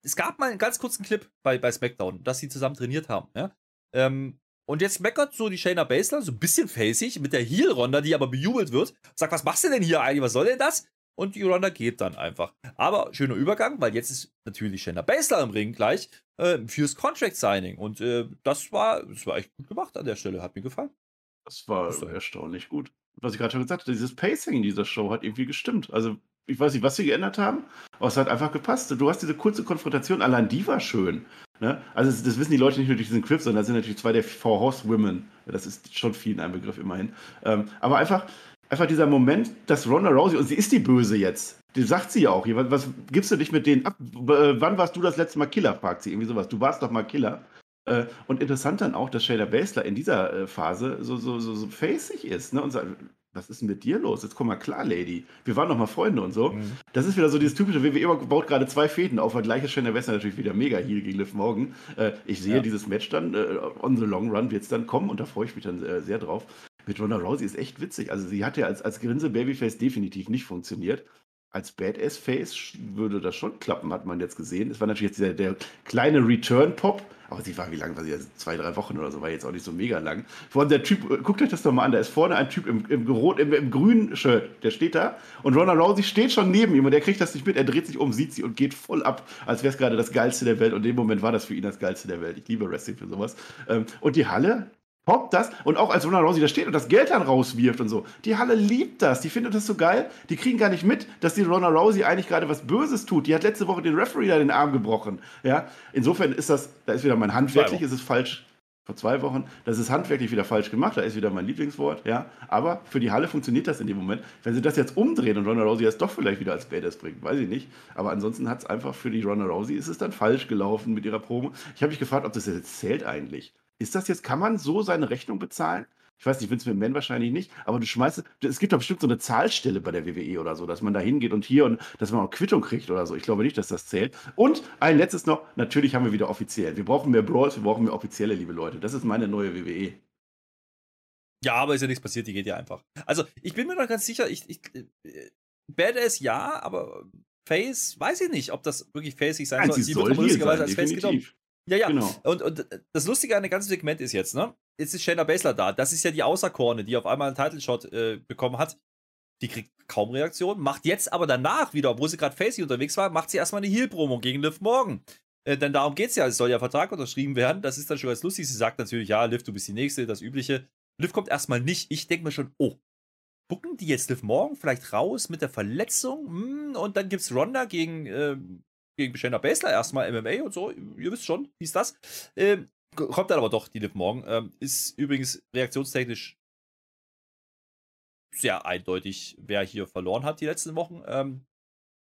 es gab mal einen ganz kurzen Clip bei, bei SmackDown, dass sie zusammen trainiert haben. Ja? Ähm, und jetzt meckert so die Shayna Baszler, so ein bisschen facig, mit der Heel-Ronda, die aber bejubelt wird. Sagt, was machst du denn hier eigentlich? Was soll denn das? Und die Ronda geht dann einfach. Aber schöner Übergang, weil jetzt ist natürlich Shayna Baszler im Ring gleich äh, fürs Contract-Signing. Und äh, das, war, das war echt gut gemacht an der Stelle. Hat mir gefallen. Das war das erstaunlich gut. Was ich gerade schon gesagt habe, dieses Pacing in dieser Show hat irgendwie gestimmt. Also ich weiß nicht, was sie geändert haben, aber es hat einfach gepasst. Du hast diese kurze Konfrontation, allein die war schön. Ne? Also das, das, wissen die Leute nicht nur durch diesen Clip, sondern das sind natürlich zwei der Four Horsewomen. Das ist schon viel ein Begriff immerhin. Ähm, aber einfach, einfach dieser Moment, dass Ronda Rousey, und sie ist die Böse jetzt, die sagt sie ja auch was, was gibst du dich mit denen ab? Äh, wann warst du das letzte Mal Killer, fragt sie irgendwie sowas. Du warst doch mal Killer. Äh, und interessant dann auch, dass Shayna Baszler in dieser äh, Phase so, so, so, so facig ist ne? und sagt, was ist denn mit dir los? Jetzt komm mal klar, Lady. Wir waren doch mal Freunde und so. Mhm. Das ist wieder so dieses typische, WWE baut gerade zwei Fäden auf, weil gleiches Shayna Wester natürlich wieder mega Heal gegen Liv Morgan. Äh, ich sehe ja. dieses Match dann, äh, on the long run wird es dann kommen und da freue ich mich dann äh, sehr drauf. Mit Ronda Rousey ist echt witzig. Also sie hat ja als, als Grinse-Babyface definitiv nicht funktioniert. Als Badass-Face würde das schon klappen, hat man jetzt gesehen. Es war natürlich jetzt der, der kleine Return-Pop, aber sie war, wie lange war sie? Also zwei, drei Wochen oder so, war jetzt auch nicht so mega lang. Vor allem der Typ, guckt euch das doch mal an, da ist vorne ein Typ im, im, im, im grünen Shirt, der steht da und Ronald Rousey steht schon neben ihm und der kriegt das nicht mit, er dreht sich um, sieht sie und geht voll ab, als wäre es gerade das Geilste der Welt und in dem Moment war das für ihn das Geilste der Welt. Ich liebe Wrestling für sowas. Ähm, und die Halle, Pop das und auch als Ronald Rousey da steht und das Geld dann rauswirft und so. Die Halle liebt das, die findet das so geil. Die kriegen gar nicht mit, dass die Ronald Rousey eigentlich gerade was Böses tut. Die hat letzte Woche den Referee da den Arm gebrochen. Ja, insofern ist das, da ist wieder mein handwerklich, ist es falsch. Vor zwei Wochen, das ist handwerklich wieder falsch gemacht, da ist wieder mein Lieblingswort, ja. Aber für die Halle funktioniert das in dem Moment. Wenn sie das jetzt umdrehen und Ronald Rousey es doch vielleicht wieder als Badass bringt, weiß ich nicht. Aber ansonsten hat es einfach für die Ronald Rousey ist es dann falsch gelaufen mit ihrer Promo. Ich habe mich gefragt, ob das jetzt zählt eigentlich. Ist das jetzt, kann man so seine Rechnung bezahlen? Ich weiß nicht, Vince McMahon wahrscheinlich nicht, aber du schmeißt, es gibt doch bestimmt so eine Zahlstelle bei der WWE oder so, dass man da hingeht und hier und dass man auch Quittung kriegt oder so. Ich glaube nicht, dass das zählt. Und ein letztes noch, natürlich haben wir wieder offiziell. Wir brauchen mehr Brawls, wir brauchen mehr offizielle, liebe Leute. Das ist meine neue WWE. Ja, aber ist ja nichts passiert, die geht ja einfach. Also, ich bin mir noch ganz sicher, ich, ich äh, Badass ja, aber Face, weiß ich nicht, ob das wirklich facig sein Nein, soll. Sie, sie wird lustigerweise als Face genommen. Ja, ja. Genau. Und, und das Lustige an dem ganzen Segment ist jetzt, ne? Jetzt ist Shayna Baszler da. Das ist ja die Außerkorne, die auf einmal einen Title-Shot äh, bekommen hat. Die kriegt kaum Reaktion, macht jetzt aber danach wieder, obwohl sie gerade Facey unterwegs war, macht sie erstmal eine Heal-Promo gegen Liv Morgan. Äh, denn darum geht's ja. Es soll ja Vertrag unterschrieben werden. Das ist dann schon ganz lustig. Sie sagt natürlich, ja, Liv, du bist die Nächste, das Übliche. Liv kommt erstmal nicht. Ich denke mir schon, oh, gucken die jetzt Liv Morgan vielleicht raus mit der Verletzung? Hm, und dann gibt's Ronda gegen äh, gegen Shayna Baszler erstmal MMA und so. Ihr wisst schon, wie ist das? Ähm, kommt dann aber doch die Liv Morgan. Ähm, ist übrigens reaktionstechnisch sehr eindeutig, wer hier verloren hat die letzten Wochen. Ähm,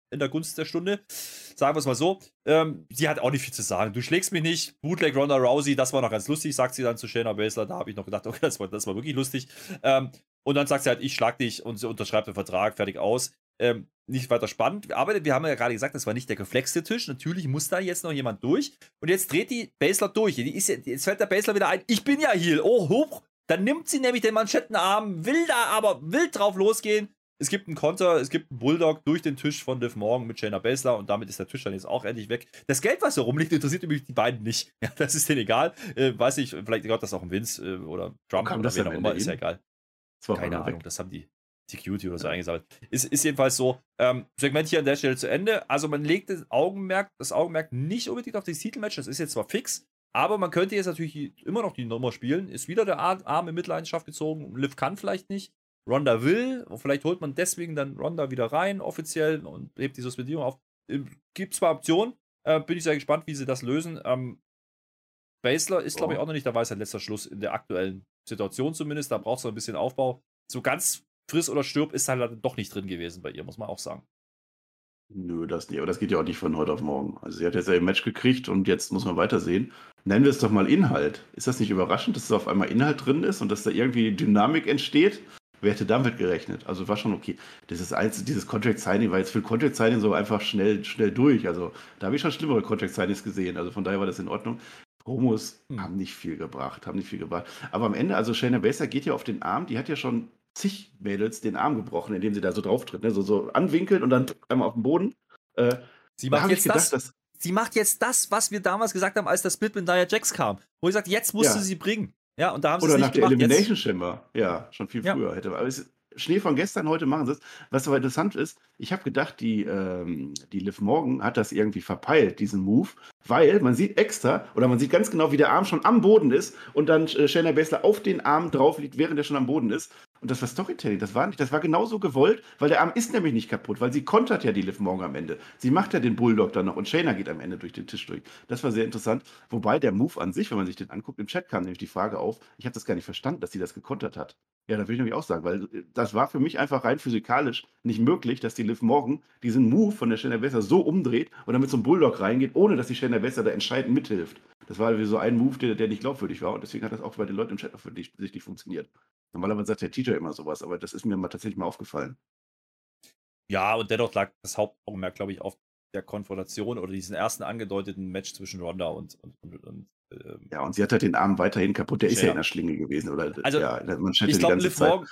in der Gunst der Stunde. Sagen wir es mal so. Ähm, sie hat auch nicht viel zu sagen. Du schlägst mich nicht. Bootleg Ronda Rousey, das war noch ganz lustig, sagt sie dann zu Shayna Baszler. Da habe ich noch gedacht, okay, das war, das war wirklich lustig. Ähm, und dann sagt sie halt, ich schlag dich und sie unterschreibt den Vertrag, fertig aus. Ähm, nicht weiter spannend. Aber wir haben ja gerade gesagt, das war nicht der geflexte Tisch. Natürlich muss da jetzt noch jemand durch. Und jetzt dreht die Basler durch. Die ist, jetzt fällt der Basler wieder ein. Ich bin ja Heal. Oh, hoch. Dann nimmt sie nämlich den Manschettenarm, will da aber wild drauf losgehen. Es gibt einen Konter, es gibt einen Bulldog durch den Tisch von Liv Morgan mit Shayna Baszler und damit ist der Tisch dann jetzt auch endlich weg. Das Geld, was da rumliegt, interessiert übrigens die beiden nicht. Ja, das ist denen egal. Äh, weiß ich, vielleicht gehört das auch ein Vince äh, oder Trump oder wer auch immer, ist ja egal. Keine Ahnung, weg. das haben die. Security oder so eingesammelt. Ist, ist jedenfalls so. Ähm, Segment hier an der Stelle zu Ende. Also man legt das Augenmerk, das Augenmerk nicht unbedingt auf das Titelmatch, das ist jetzt zwar fix, aber man könnte jetzt natürlich immer noch die Nummer spielen. Ist wieder der Arm in Mitleidenschaft gezogen. Liv kann vielleicht nicht. Ronda will. Vielleicht holt man deswegen dann Ronda wieder rein, offiziell, und hebt die Suspendierung auf. Ähm, gibt zwar Optionen. Äh, bin ich sehr gespannt, wie sie das lösen. Ähm, Basler ist, glaube ich, auch noch nicht der Weisheit letzter Schluss in der aktuellen Situation zumindest. Da braucht es noch ein bisschen Aufbau. So ganz friss oder stirb ist halt doch nicht drin gewesen bei ihr, muss man auch sagen. Nö, das nicht. Aber das geht ja auch nicht von heute auf morgen. Also sie hat jetzt ein Match gekriegt und jetzt muss man weitersehen. Nennen wir es doch mal Inhalt. Ist das nicht überraschend, dass da auf einmal Inhalt drin ist und dass da irgendwie Dynamik entsteht? Wer hätte damit gerechnet? Also war schon okay. Das ist eins, dieses Contract Signing war jetzt für Contract Signing so einfach schnell, schnell durch. Also da habe ich schon schlimmere Contract Signings gesehen. Also von daher war das in Ordnung. Promos hm. haben nicht viel gebracht, haben nicht viel gebracht. Aber am Ende, also Shayna Baszler geht ja auf den Arm, die hat ja schon zig Mädels den Arm gebrochen, indem sie da so drauf tritt, ne? so, so anwinkelt und dann einmal auf den Boden. Äh, sie, macht jetzt gedacht, das, sie macht jetzt das, was wir damals gesagt haben, als der Split mit Nia Jax kam. Wo ich gesagt jetzt musste ja. sie bringen. Ja, und da haben Oder sie nach der Elimination Chamber. Ja, schon viel früher ja. hätte. Aber es, Schnee von gestern, heute machen sie es. Was aber interessant ist, ich habe gedacht, die, ähm, die Liv Morgan hat das irgendwie verpeilt, diesen Move, weil man sieht extra oder man sieht ganz genau, wie der Arm schon am Boden ist und dann äh, Shayna Baszler auf den Arm drauf liegt, während er schon am Boden ist. Und das war Storytelling, das war nicht, das war genauso gewollt, weil der Arm ist nämlich nicht kaputt, weil sie kontert ja die Liv Morgan am Ende. Sie macht ja den Bulldog dann noch und Shayna geht am Ende durch den Tisch durch. Das war sehr interessant. Wobei der Move an sich, wenn man sich den anguckt, im Chat kam nämlich die Frage auf, ich habe das gar nicht verstanden, dass sie das gekontert hat. Ja, da würde ich nämlich auch sagen, weil äh, das war für mich einfach rein physikalisch nicht möglich, dass die Liv Morgan diesen Move von der Shayna Besser so umdreht und dann mit so einem Bulldog reingeht, ohne dass die Shayna Besser da entscheidend mithilft. Das war wie so ein Move, der, der nicht glaubwürdig war und deswegen hat das auch bei den Leuten im Chat offensichtlich funktioniert. Normalerweise sagt der TJ immer sowas, aber das ist mir mal tatsächlich mal aufgefallen. Ja, und dennoch lag das Hauptaugenmerk, glaube ich, auf der Konfrontation oder diesen ersten angedeuteten Match zwischen Ronda und, und, und, und ähm, ja, und sie hat halt den Arm weiterhin kaputt. Der ist ja in der Schlinge gewesen. Oder, also, ja, man ich glaube, Liv Morgan,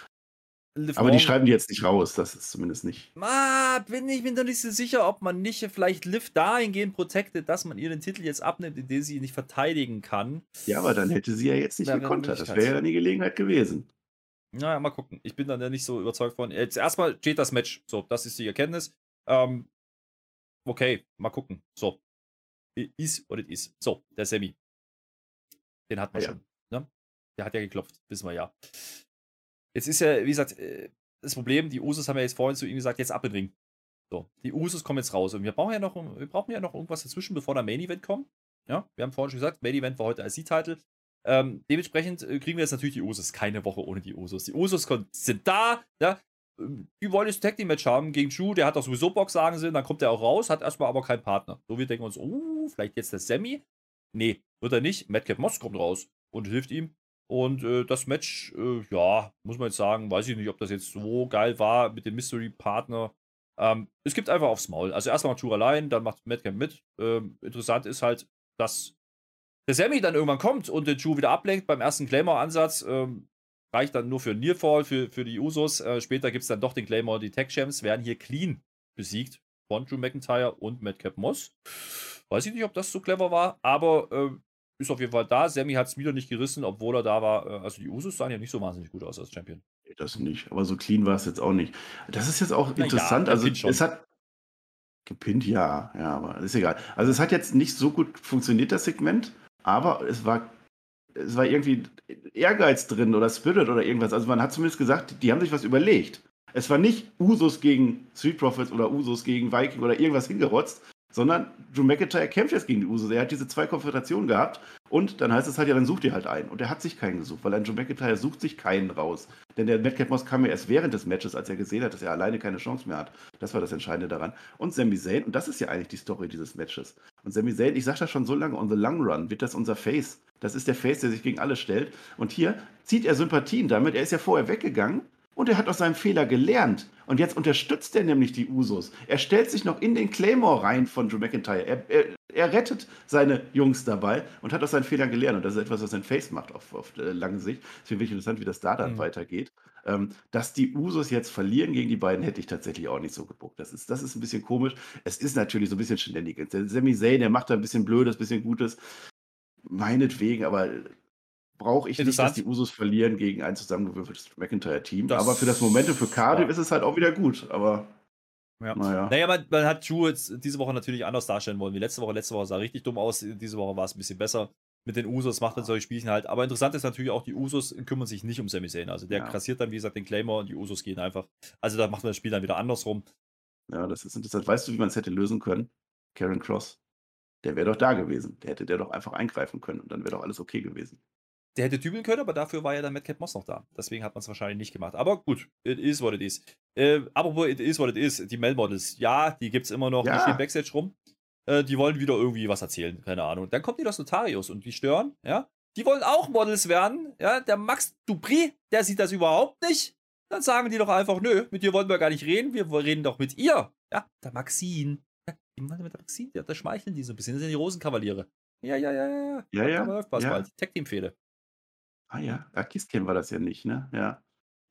Liv Aber die schreiben die jetzt nicht raus, das ist zumindest nicht. Ah, bin ich bin doch nicht so sicher, ob man nicht vielleicht Liv dahingehend protected, dass man ihr den Titel jetzt abnimmt, indem sie ihn nicht verteidigen kann. Ja, aber dann hätte sie ja jetzt nicht gekontert. Das wäre ja dann die Gelegenheit gewesen. Naja, mal gucken. Ich bin dann ja nicht so überzeugt von. Jetzt erstmal steht das Match. So, das ist die Erkenntnis. Ähm, okay, mal gucken. So. Ist oder ist. So, der Semi. Den hat man ja. schon. Ne? Der hat ja geklopft, wissen wir ja. Jetzt ist ja, wie gesagt, äh, das Problem, die Usos haben ja jetzt vorhin zu ihm gesagt, jetzt ab in den Ring. So, die Usos kommen jetzt raus und wir brauchen ja noch, wir brauchen ja noch irgendwas dazwischen, bevor der Main Event kommt. Ja, wir haben vorhin schon gesagt, Main Event war heute als C-Title. Ähm, dementsprechend äh, kriegen wir jetzt natürlich die Usos. Keine Woche ohne die Usos. Die Usos sind da, ja. Die wollen das Tag Team Match haben gegen Drew, der hat auch sowieso Bock, sagen sie, dann kommt er auch raus, hat erstmal aber keinen Partner. So, wir denken uns, oh, vielleicht jetzt der Sammy. Nee, wird er nicht. Madcap Moss kommt raus und hilft ihm. Und äh, das Match, äh, ja, muss man jetzt sagen, weiß ich nicht, ob das jetzt so geil war mit dem Mystery-Partner. Ähm, es gibt einfach aufs Maul. Also erstmal macht allein, dann macht Madcap mit. Ähm, interessant ist halt, dass der Sammy dann irgendwann kommt und den Drew wieder ablenkt beim ersten Claymore-Ansatz. Ähm, reicht dann nur für Nearfall, für, für die Usos. Äh, später gibt es dann doch den Claymore. Die Tech Champs werden hier clean besiegt von Drew McIntyre und Madcap Moss. Weiß ich nicht, ob das so clever war, aber äh, ist auf jeden Fall da. Sammy hat es wieder nicht gerissen, obwohl er da war. Äh, also die Usos sahen ja nicht so wahnsinnig gut aus als Champion. Das nicht, aber so clean war es jetzt auch nicht. Das ist jetzt auch Na interessant. Ja, also es hat gepinnt, ja, ja, aber ist egal. Also es hat jetzt nicht so gut funktioniert, das Segment, aber es war es war irgendwie Ehrgeiz drin oder Spirit oder irgendwas. Also man hat zumindest gesagt, die haben sich was überlegt. Es war nicht Usos gegen Street Profits oder Usos gegen Viking oder irgendwas hingerotzt, sondern Drew McIntyre kämpft jetzt gegen die Usos. Er hat diese zwei Konfrontationen gehabt und dann heißt es halt, ja, dann sucht ihr halt einen. Und er hat sich keinen gesucht, weil ein Drew McIntyre sucht sich keinen raus. Denn der Madcap Moss kam ja erst während des Matches, als er gesehen hat, dass er alleine keine Chance mehr hat. Das war das Entscheidende daran. Und Sami Zayn, und das ist ja eigentlich die Story dieses Matches. Und Sami Zayn, ich sage das schon so lange, on the long run wird das unser Face. Das ist der Face, der sich gegen alle stellt. Und hier zieht er Sympathien damit. Er ist ja vorher weggegangen und er hat aus seinem Fehler gelernt. Und jetzt unterstützt er nämlich die Usos. Er stellt sich noch in den Claymore rein von Drew McIntyre. Er, er, er rettet seine Jungs dabei und hat aus seinen Fehlern gelernt. Und das ist etwas, was sein Face macht auf, auf äh, lange Sicht. Deswegen finde ich interessant, wie das da dann mhm. weitergeht. Ähm, dass die Usos jetzt verlieren gegen die beiden, hätte ich tatsächlich auch nicht so gebuckt. Das ist, das ist ein bisschen komisch. Es ist natürlich so ein bisschen Shenanigans. Der Sami Zayn, der macht da ein bisschen Blödes, ein bisschen Gutes. Meinetwegen, aber brauche ich nicht, dass die Usos verlieren gegen ein zusammengewürfeltes McIntyre-Team. Aber für das Momentum für Cardiff ja. ist es halt auch wieder gut. Aber ja. Naja. naja, man, man hat Drew jetzt diese Woche natürlich anders darstellen wollen wie letzte Woche. Letzte Woche sah richtig dumm aus, diese Woche war es ein bisschen besser. Mit den Usos macht man solche Spielchen halt. Aber interessant ist natürlich auch, die Usos kümmern sich nicht um Sami Zayn. Also der ja. kassiert dann, wie gesagt, den Claymore und die Usos gehen einfach. Also da macht man das Spiel dann wieder andersrum. Ja, das ist interessant. Weißt du, wie man es hätte lösen können? Karen Cross. Der wäre doch da gewesen. Der hätte der doch einfach eingreifen können und dann wäre doch alles okay gewesen. Der hätte dübeln können, aber dafür war ja dann Madcap Moss noch da. Deswegen hat man es wahrscheinlich nicht gemacht. Aber gut, it is what it is. Äh, apropos it is what it is, die Mel Models, ja, die gibt es immer noch, ja. die stehen Backstage rum. Äh, die wollen wieder irgendwie was erzählen, keine Ahnung. Dann kommt die das Notarius und die stören, ja. Die wollen auch Models werden, ja. Der Max Dupri, der sieht das überhaupt nicht. Dann sagen die doch einfach, nö, mit dir wollen wir gar nicht reden, wir reden doch mit ihr. Ja, der Maxine. Ja, die mit der Maxine, ja, da schmeicheln die so ein bisschen. Das sind die Rosenkavaliere. Ja, ja, ja, ja. Ja, ja. läuft was ja. bald. Tech-Team-Fehde. Ah ja, Akisken war das ja nicht, ne? Ja.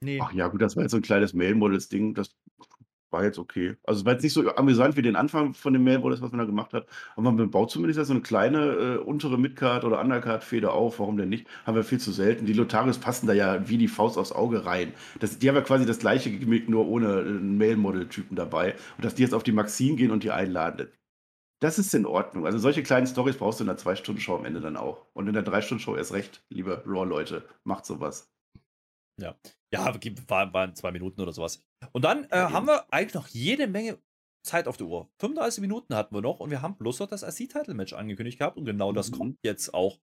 Nee. Ach ja, gut, das war jetzt so ein kleines Mail-Models-Ding. Das war jetzt okay. Also es war jetzt nicht so amüsant wie den Anfang von dem Mail-Models, was man da gemacht hat. Aber man baut zumindest so eine kleine äh, untere Midcard oder Undercard-Feder auf. Warum denn nicht? Haben wir viel zu selten. Die Lotarios passen da ja wie die Faust aufs Auge rein. Das, die haben ja quasi das gleiche Gimmick, nur ohne einen Mail-Model-Typen dabei. Und dass die jetzt auf die Maxine gehen und die einladen, das ist in Ordnung. Also solche kleinen Stories brauchst du in der Zwei-Stunden-Show am Ende dann auch. Und in der Drei-Stunden-Show erst recht, liebe Raw-Leute. Macht sowas. Ja. Ja, waren, waren zwei Minuten oder sowas. Und dann äh, haben wir eigentlich noch jede Menge Zeit auf der Uhr. 35 Minuten hatten wir noch und wir haben bloß noch das IC-Title-Match angekündigt gehabt und genau das mhm. kommt jetzt auch.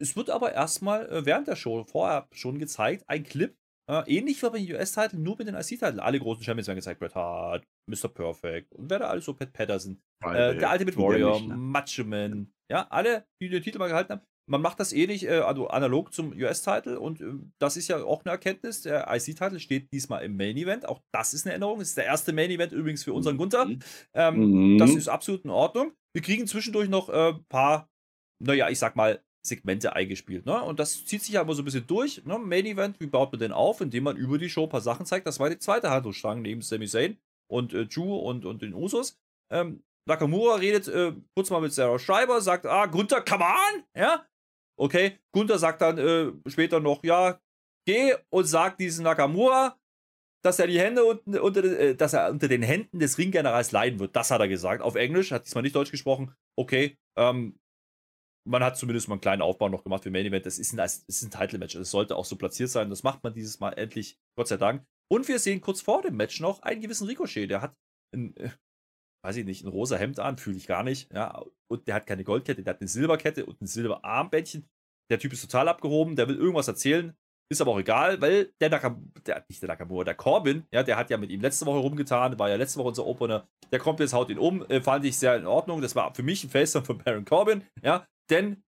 Es wird aber erstmal äh, während der Show vorher schon gezeigt, ein Clip, äh, ähnlich wie beim US-Titel, nur mit den IC-Titeln. Alle großen Champions werden gezeigt: Bret Hart, Mr. Perfect und wer da alles so, Pat Patterson, äh, der Ultimate Warrior, nicht, ne? Macho Man, ja, alle, die den Titel mal gehalten haben man macht das ähnlich, eh äh, also analog zum US-Title und äh, das ist ja auch eine Erkenntnis. Der IC-Title steht diesmal im Main-Event. Auch das ist eine Änderung. Das ist der erste Main-Event übrigens für unseren Gunther. Mhm. Ähm, mhm. Das ist absolut in Ordnung. Wir kriegen zwischendurch noch ein äh, paar, naja, ich sag mal, Segmente eingespielt. Ne? Und das zieht sich ja immer so ein bisschen durch. Ne? Main Event, wie baut man den auf? Indem man über die Show ein paar Sachen zeigt. Das war die zweite Handlungsstrang neben Sami Zayn und äh, Drew und, und den Usos. Ähm, Nakamura redet äh, kurz mal mit Sarah Schreiber, sagt, ah, Gunther, come on! Ja, Okay, Gunther sagt dann äh, später noch, ja, geh und sag diesen Nakamura, dass er die Hände unter, unter, äh, dass er unter den Händen des Ringgenerals leiden wird. Das hat er gesagt. Auf Englisch, hat diesmal nicht Deutsch gesprochen. Okay, ähm, man hat zumindest mal einen kleinen Aufbau noch gemacht für Main Event. Das ist ein, ein Title-Match. Das sollte auch so platziert sein. Das macht man dieses Mal endlich, Gott sei Dank. Und wir sehen kurz vor dem Match noch einen gewissen Ricochet. Der hat ein, äh, weiß ich nicht, ein rosa Hemd an, fühle ich gar nicht. Ja, und der hat keine Goldkette, der hat eine Silberkette und ein Silberarmbändchen. Der Typ ist total abgehoben, der will irgendwas erzählen, ist aber auch egal, weil der Nakamura, der, nicht der Nakamura, der Corbin, ja, der hat ja mit ihm letzte Woche rumgetan, war ja letzte Woche unser Opener. Der kommt jetzt, haut ihn um, äh, fand ich sehr in Ordnung. Das war für mich ein Face von Baron Corbin, ja, denn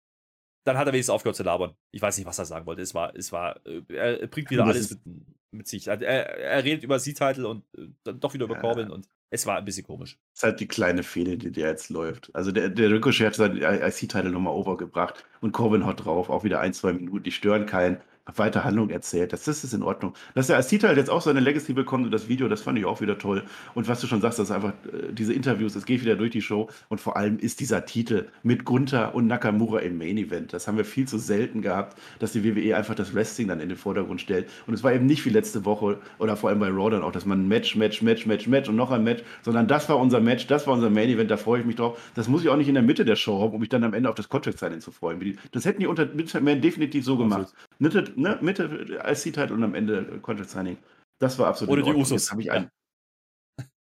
dann hat er wenigstens aufgehört zu labern. Ich weiß nicht, was er sagen wollte. Es war, es war, äh, er bringt wieder alles mit, mit, sich. Er, er redet über Sie-Title und äh, dann doch wieder über ja. Corbin und es war ein bisschen komisch. Das ist halt die kleine Fehde, die der jetzt läuft. Also der, der Ricochet hat seinen IC-Title nochmal overgebracht und Corbin haut drauf, auch wieder ein, zwei Minuten, die stören keinen weiter Handlung erzählt. Das, das ist in Ordnung. Dass der Asita halt jetzt auch seine Legacy bekommt und das Video, das fand ich auch wieder toll. Und was du schon sagst, das ist einfach äh, diese Interviews, es geht wieder durch die Show und vor allem ist dieser Titel mit Gunther und Nakamura im Main Event. Das haben wir viel zu selten gehabt, dass die WWE einfach das Wrestling dann in den Vordergrund stellt. Und es war eben nicht wie letzte Woche oder vor allem bei Raw dann auch, dass man Match, Match, Match, Match, Match und noch ein Match, sondern das war unser Match, das war unser Main Event, da freue ich mich drauf. Das muss ich auch nicht in der Mitte der Show haben, um mich dann am Ende auf das Contract Signing zu freuen. Das hätten die unter Midman definitiv so gemacht. Mitte, ne, Mitte IC-Title und am Ende Contract Signing. Das war absolut. Oder die Usos. habe ich einen.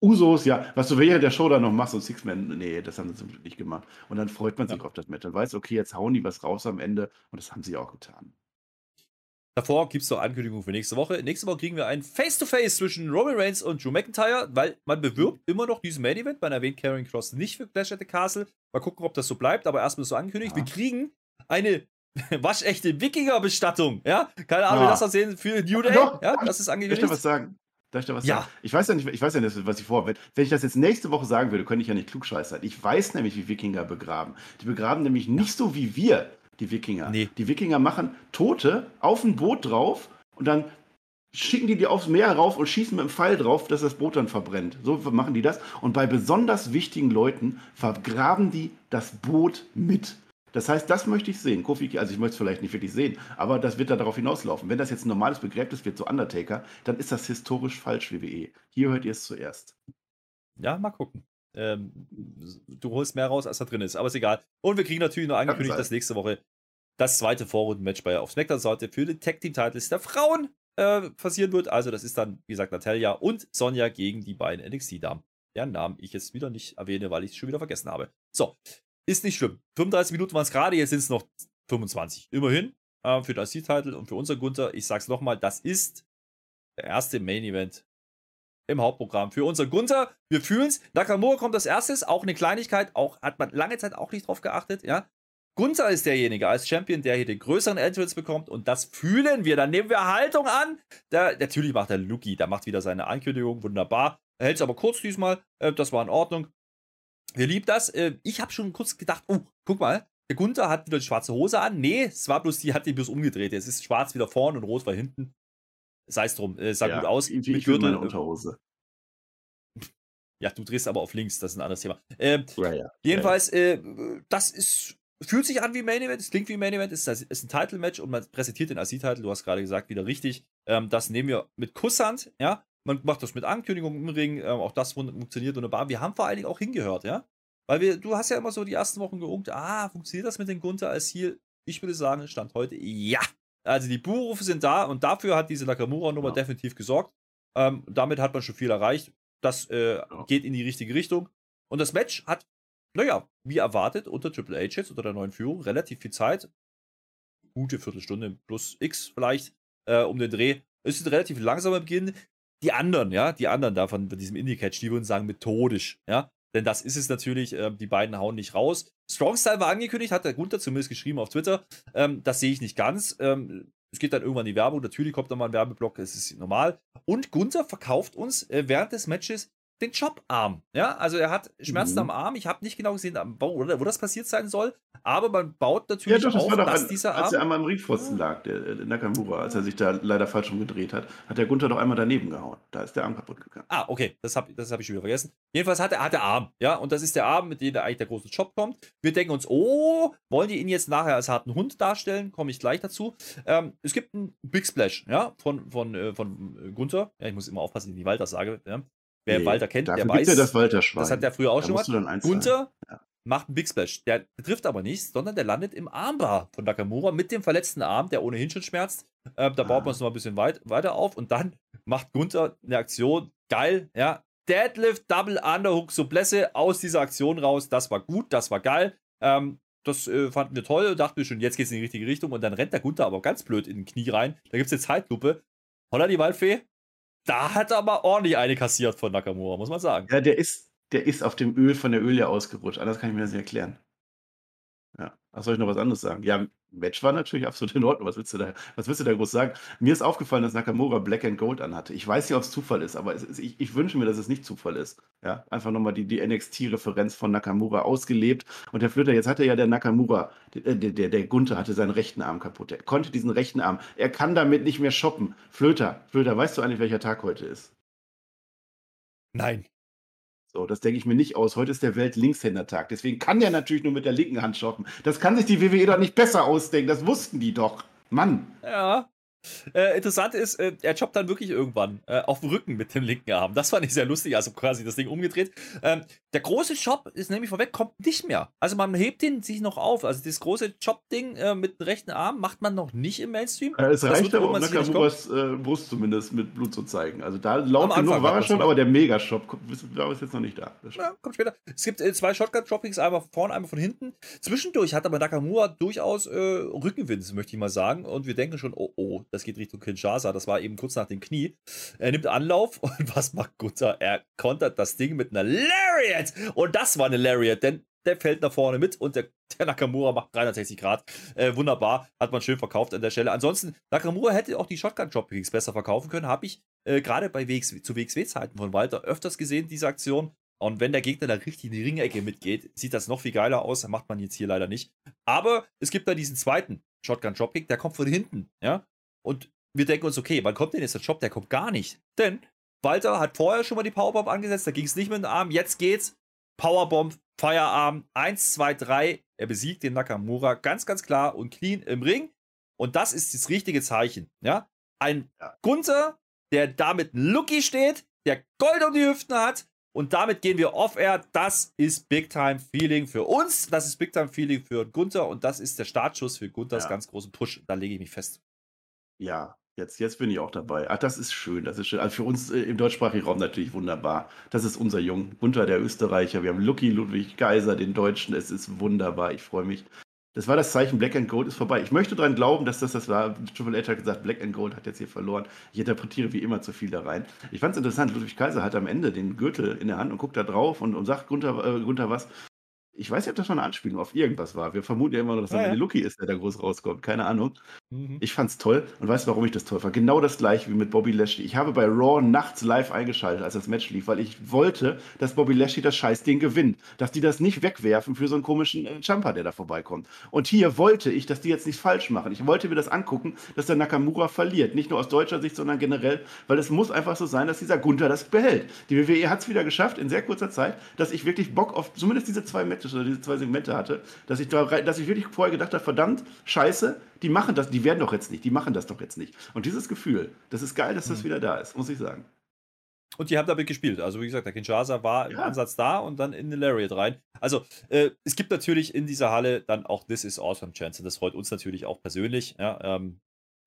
Usos, ja. Was du während der Show da noch machst, so Six-Man, nee, das haben sie nicht gemacht. Und dann freut man sich ja. auf das Match. Dann weiß, okay, jetzt hauen die was raus am Ende. Und das haben sie auch getan. Davor gibt es noch Ankündigungen für nächste Woche. Nächste Woche kriegen wir ein Face-to-Face -face zwischen Roman Reigns und Drew McIntyre, weil man bewirbt immer noch diesen Main-Event. Man erwähnt Karen Cross nicht für Clash at the Castle. Mal gucken, ob das so bleibt, aber erstmal so angekündigt. Ja. Wir kriegen eine waschechte Wikinger-Bestattung. Ja, keine Ahnung, ja. wie das aussehen für New Day. Doch, ja, das ist angekündigt. Darf ich was sagen? Darf ich da was ja. sagen? Ich weiß ja nicht, ich weiß ja nicht, was ich vor. Wenn, wenn ich das jetzt nächste Woche sagen würde, könnte ich ja nicht klugscheiß sein. Ich weiß nämlich, wie Wikinger begraben. Die begraben nämlich nicht so wie wir, die Wikinger. Nee. Die Wikinger machen Tote auf ein Boot drauf und dann schicken die die aufs Meer rauf und schießen mit dem Pfeil drauf, dass das Boot dann verbrennt. So machen die das. Und bei besonders wichtigen Leuten vergraben die das Boot mit. Das heißt, das möchte ich sehen. Kofi, also ich möchte es vielleicht nicht wirklich sehen, aber das wird da darauf hinauslaufen. Wenn das jetzt ein normales Begräbnis wird, so Undertaker, dann ist das historisch falsch, WWE. Hier hört ihr es zuerst. Ja, mal gucken. Ähm, du holst mehr raus, als da drin ist, aber ist egal. Und wir kriegen natürlich noch angekündigt, dass nächste Woche das zweite Vorrundenmatch bei auf SmackDown sollte für den Tag Team Titles der Frauen äh, passieren wird. Also das ist dann, wie gesagt, Natalia und Sonja gegen die beiden NXT-Damen. Deren Namen ich jetzt wieder nicht erwähne, weil ich es schon wieder vergessen habe. So, ist nicht schlimm. 35 Minuten waren es gerade, jetzt sind es noch 25. Immerhin äh, für das Titel und für unser Gunther. Ich sag's nochmal, das ist der erste Main Event im Hauptprogramm für unser Gunther. Wir fühlen's. Nakamura kommt als erstes, auch eine Kleinigkeit, auch hat man lange Zeit auch nicht drauf geachtet, ja. Gunther ist derjenige als Champion, der hier den größeren Entrance bekommt und das fühlen wir. Dann nehmen wir Haltung an. Der, natürlich macht der Luki, der macht wieder seine Ankündigung, wunderbar. Er hält es aber kurz diesmal, äh, das war in Ordnung. Wir lieben das. Äh, ich habe schon kurz gedacht, oh, guck mal, der Gunther hat wieder die schwarze Hose an. Nee, es war bloß, die hat die bloß umgedreht. Es ist schwarz wieder vorne und rot war hinten. sei es drum, äh, sah ja, gut aus. Ich, mit Gürtel, meine Unterhose. Ja, du drehst aber auf links, das ist ein anderes Thema. Ähm, ja, ja. Jedenfalls, äh, das ist, fühlt sich an wie Main Event, es klingt wie Main Event, es ist, ist ein Title-Match und man präsentiert den AC-Title, du hast gerade gesagt, wieder richtig. Ähm, das nehmen wir mit Kusshand, ja. Man macht das mit Ankündigung im Ring, ähm, auch das funktioniert wunderbar. Wir haben vor allen Dingen auch hingehört, ja. Weil wir, du hast ja immer so die ersten Wochen geungt, ah, funktioniert das mit den Gunther als Ziel? Ich würde sagen, Stand heute, ja. Also die Buhrufe sind da und dafür hat diese Nakamura-Nummer ja. definitiv gesorgt. Ähm, damit hat man schon viel erreicht. Das äh, ja. geht in die richtige Richtung. Und das Match hat, naja, wie erwartet, unter Triple H jetzt, unter der neuen Führung, relativ viel Zeit. Gute Viertelstunde plus X vielleicht äh, um den Dreh. Es ist ein relativ langsamer Beginn. Die anderen, ja, die anderen davon, bei diesem Indie-Catch, die würden sagen methodisch, ja. Denn das ist es natürlich, äh, die beiden hauen nicht raus. Strong Style war angekündigt, hat der Gunther zumindest geschrieben auf Twitter. Ähm, das sehe ich nicht ganz. Ähm, es geht dann irgendwann die Werbung. Natürlich kommt da mal ein Werbeblock, es ist normal. Und Gunther verkauft uns äh, während des Matches den Jobarm. Ja, also er hat Schmerzen mhm. am Arm. Ich habe nicht genau gesehen, wo, wo, das passiert sein soll. Aber man baut natürlich ja, doch, das auf, dass ein, dieser Arm. Als er einmal im Ringpfosten lag, der, der, Nakamura, als er sich da leider falsch rumgedreht hat, hat der Gunther doch einmal daneben gehauen. Da ist der Arm kaputt gegangen. Ah, okay, das habe das hab ich schon wieder vergessen. Jedenfalls hat er, hat der Arm, ja, und das ist der Arm, mit dem eigentlich der große Job kommt. Wir denken uns, oh, wollen die ihn jetzt nachher als harten Hund darstellen? Komme ich gleich dazu. Ähm, es gibt einen Big Splash, ja, von, von, äh, von Gunther. Ja, ich muss immer aufpassen, wie Walter sage. Ja. Wer nee, Walter kennt, der weiß. das, Walter -Schwein. das hat der früher auch da schon mal. Gunther ja. macht einen Big Splash. Der trifft aber nichts, sondern der landet im Armbar von Nakamura mit dem verletzten Arm, der ohnehin schon schmerzt. Äh, da ah. baut man es noch ein bisschen weit, weiter auf und dann macht Gunther eine Aktion. Geil, ja. Deadlift, Double Underhook, Sublesse aus dieser Aktion raus. Das war gut, das war geil. Ähm, das äh, fanden wir toll. Dachten wir schon, jetzt geht es in die richtige Richtung. Und dann rennt der Gunther aber ganz blöd in den Knie rein. Da gibt es eine Zeitlupe. Holla die Waldfee da hat er aber ordentlich eine kassiert von Nakamura, muss man sagen. Ja, der ist, der ist auf dem Öl von der Öl ja ausgerutscht. Anders kann ich mir das nicht erklären. Ja. Ach, soll ich noch was anderes sagen? Ja, Match war natürlich absolut in Ordnung. Was willst du da, was willst du da groß sagen? Mir ist aufgefallen, dass Nakamura Black and Gold anhatte. Ich weiß nicht, ob es Zufall ist, aber ist, ich, ich, wünsche mir, dass es nicht Zufall ist. Ja, einfach nochmal die, die NXT-Referenz von Nakamura ausgelebt. Und der Flöter, jetzt hatte ja der Nakamura, der, der, der Gunther hatte seinen rechten Arm kaputt. Er konnte diesen rechten Arm. Er kann damit nicht mehr shoppen. Flöter, Flöter, weißt du eigentlich, welcher Tag heute ist? Nein. So, das denke ich mir nicht aus. Heute ist der Welt-Linkshänder-Tag. Deswegen kann der natürlich nur mit der linken Hand shoppen. Das kann sich die WWE doch nicht besser ausdenken. Das wussten die doch. Mann. Ja, äh, interessant ist, äh, er jobbt dann wirklich irgendwann äh, auf dem Rücken mit dem linken Arm. Das fand ich sehr lustig, also quasi das Ding umgedreht. Ähm, der große Job ist nämlich vorweg, kommt nicht mehr. Also man hebt den sich noch auf. Also das große Job-Ding äh, mit dem rechten Arm macht man noch nicht im Mainstream. Äh, es reicht aber, um Nakamuras äh, Brust zumindest mit Blut zu zeigen. Also da laut genug war er schon, aber der Mega-Shop ist jetzt noch nicht da. Ja, kommt später. Es gibt zwei Shotgun-Droppings, einmal vorne, einmal von hinten. Zwischendurch hat aber Nakamura durchaus Rückenwind, möchte ich mal sagen. Und wir denken schon, oh, oh, das geht Richtung Kinshasa. Das war eben kurz nach dem Knie. Er nimmt Anlauf und was macht Gunther? Er kontert das Ding mit einer Lariat. Und das war eine Lariat, denn der fällt nach vorne mit und der, der Nakamura macht 360 Grad. Äh, wunderbar, hat man schön verkauft an der Stelle. Ansonsten, Nakamura hätte auch die Shotgun-Dropkicks besser verkaufen können, habe ich äh, gerade bei WXW, zu WXW-Zeiten von Walter öfters gesehen, diese Aktion. Und wenn der Gegner da richtig in die Ringecke mitgeht, sieht das noch viel geiler aus. Macht man jetzt hier leider nicht. Aber es gibt da diesen zweiten Shotgun-Dropkick, der kommt von hinten. Ja? Und wir denken uns, okay, wann kommt denn jetzt der Job? Der kommt gar nicht. Denn Walter hat vorher schon mal die Powerbomb angesetzt, da ging es nicht mit dem Arm, jetzt geht's. Powerbomb, Feierarm, 1, 2, 3. Er besiegt den Nakamura ganz, ganz klar und clean im Ring. Und das ist das richtige Zeichen. Ja? Ein Gunther, der damit Lucky steht, der Gold um die Hüften hat. Und damit gehen wir off-air. Das ist Big-Time-Feeling für uns. Das ist Big-Time-Feeling für Gunther. Und das ist der Startschuss für Gunthers ja. ganz großen Push. Da lege ich mich fest. Ja, jetzt, jetzt bin ich auch dabei. Ach, das ist schön. Das ist schön. Also für uns äh, im deutschsprachigen Raum natürlich wunderbar. Das ist unser Jung. Gunther, der Österreicher. Wir haben Lucky Ludwig Geiser, den Deutschen. Es ist wunderbar. Ich freue mich. Das war das Zeichen, Black and Gold ist vorbei. Ich möchte daran glauben, dass das das war. Triple H hat gesagt, Black and Gold hat jetzt hier verloren. Ich interpretiere wie immer zu viel da rein. Ich fand es interessant, Ludwig Kaiser hat am Ende den Gürtel in der Hand und guckt da drauf und, und sagt Gunther, äh, Gunther was. Ich weiß nicht, ob das schon eine Anspielung auf irgendwas war. Wir vermuten ja immer noch, dass ja, ja. Lucky ist, der da groß rauskommt. Keine Ahnung. Mhm. Ich fand's toll und weißt, warum ich das toll fand? Genau das gleiche wie mit Bobby Lashley. Ich habe bei Raw nachts live eingeschaltet, als das Match lief, weil ich wollte, dass Bobby Lashley das Scheißding gewinnt. Dass die das nicht wegwerfen für so einen komischen äh, Jumper, der da vorbeikommt. Und hier wollte ich, dass die jetzt nichts falsch machen. Ich wollte mir das angucken, dass der Nakamura verliert. Nicht nur aus deutscher Sicht, sondern generell, weil es muss einfach so sein, dass dieser Gunther das behält. Die WWE hat es wieder geschafft, in sehr kurzer Zeit, dass ich wirklich Bock auf zumindest diese zwei Matches oder diese zwei Segmente hatte, dass ich, da, dass ich wirklich vorher gedacht habe, verdammt, scheiße, die machen das, die werden doch jetzt nicht, die machen das doch jetzt nicht. Und dieses Gefühl, das ist geil, dass das mhm. wieder da ist, muss ich sagen. Und die haben damit gespielt. Also, wie gesagt, der Kinshasa war ja. im Ansatz da und dann in den Lariat rein. Also, äh, es gibt natürlich in dieser Halle dann auch This is Awesome Chance. Und das freut uns natürlich auch persönlich. Ja, ähm,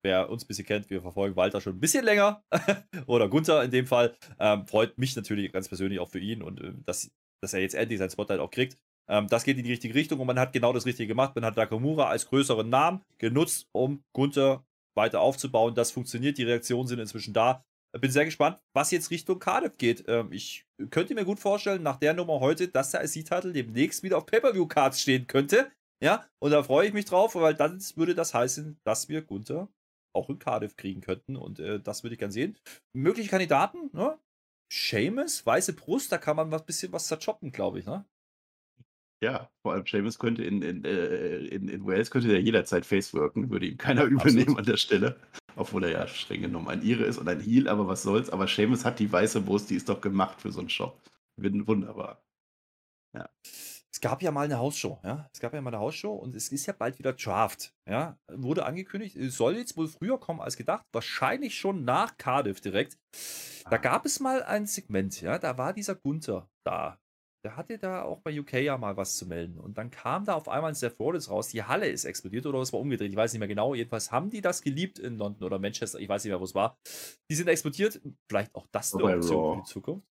wer uns ein bisschen kennt, wir verfolgen Walter schon ein bisschen länger. Oder Gunther in dem Fall. Ähm, freut mich natürlich ganz persönlich auch für ihn und äh, dass, dass er jetzt endlich sein Spotlight auch kriegt. Ähm, das geht in die richtige Richtung und man hat genau das Richtige gemacht. Man hat Nakamura als größeren Namen genutzt, um Gunther weiter aufzubauen. Das funktioniert, die Reaktionen sind inzwischen da. Bin sehr gespannt, was jetzt Richtung Cardiff geht. Ähm, ich könnte mir gut vorstellen, nach der Nummer heute, dass der IC-Titel demnächst wieder auf Pay-Per-View-Cards stehen könnte. Ja, und da freue ich mich drauf, weil dann würde das heißen, dass wir Gunther auch in Cardiff kriegen könnten und äh, das würde ich gern sehen. Mögliche Kandidaten, ne? Seamus, weiße Brust, da kann man ein bisschen was zerchoppen, glaube ich, ne? Ja, vor allem Seamus könnte in, in, äh, in, in Wales könnte der jederzeit faceworken, würde ihm keiner übernehmen an der Stelle. Obwohl er ja streng genommen ein Ire ist und ein Heel, aber was soll's. Aber Seamus hat die weiße Brust, die ist doch gemacht für so einen Shop. Wunderbar. Ja. Es gab ja mal eine Hausshow, ja. Es gab ja mal eine Hausshow und es ist ja bald wieder Draft, ja. Wurde angekündigt, es soll jetzt wohl früher kommen als gedacht, wahrscheinlich schon nach Cardiff direkt. Da ah. gab es mal ein Segment, ja, da war dieser Gunther da der hatte da auch bei UK ja mal was zu melden. Und dann kam da auf einmal ein Seth Rollins raus, die Halle ist explodiert oder es war umgedreht, ich weiß nicht mehr genau. Jedenfalls haben die das geliebt in London oder Manchester, ich weiß nicht mehr, wo es war. Die sind explodiert. Vielleicht auch das eine Option für die Zukunft.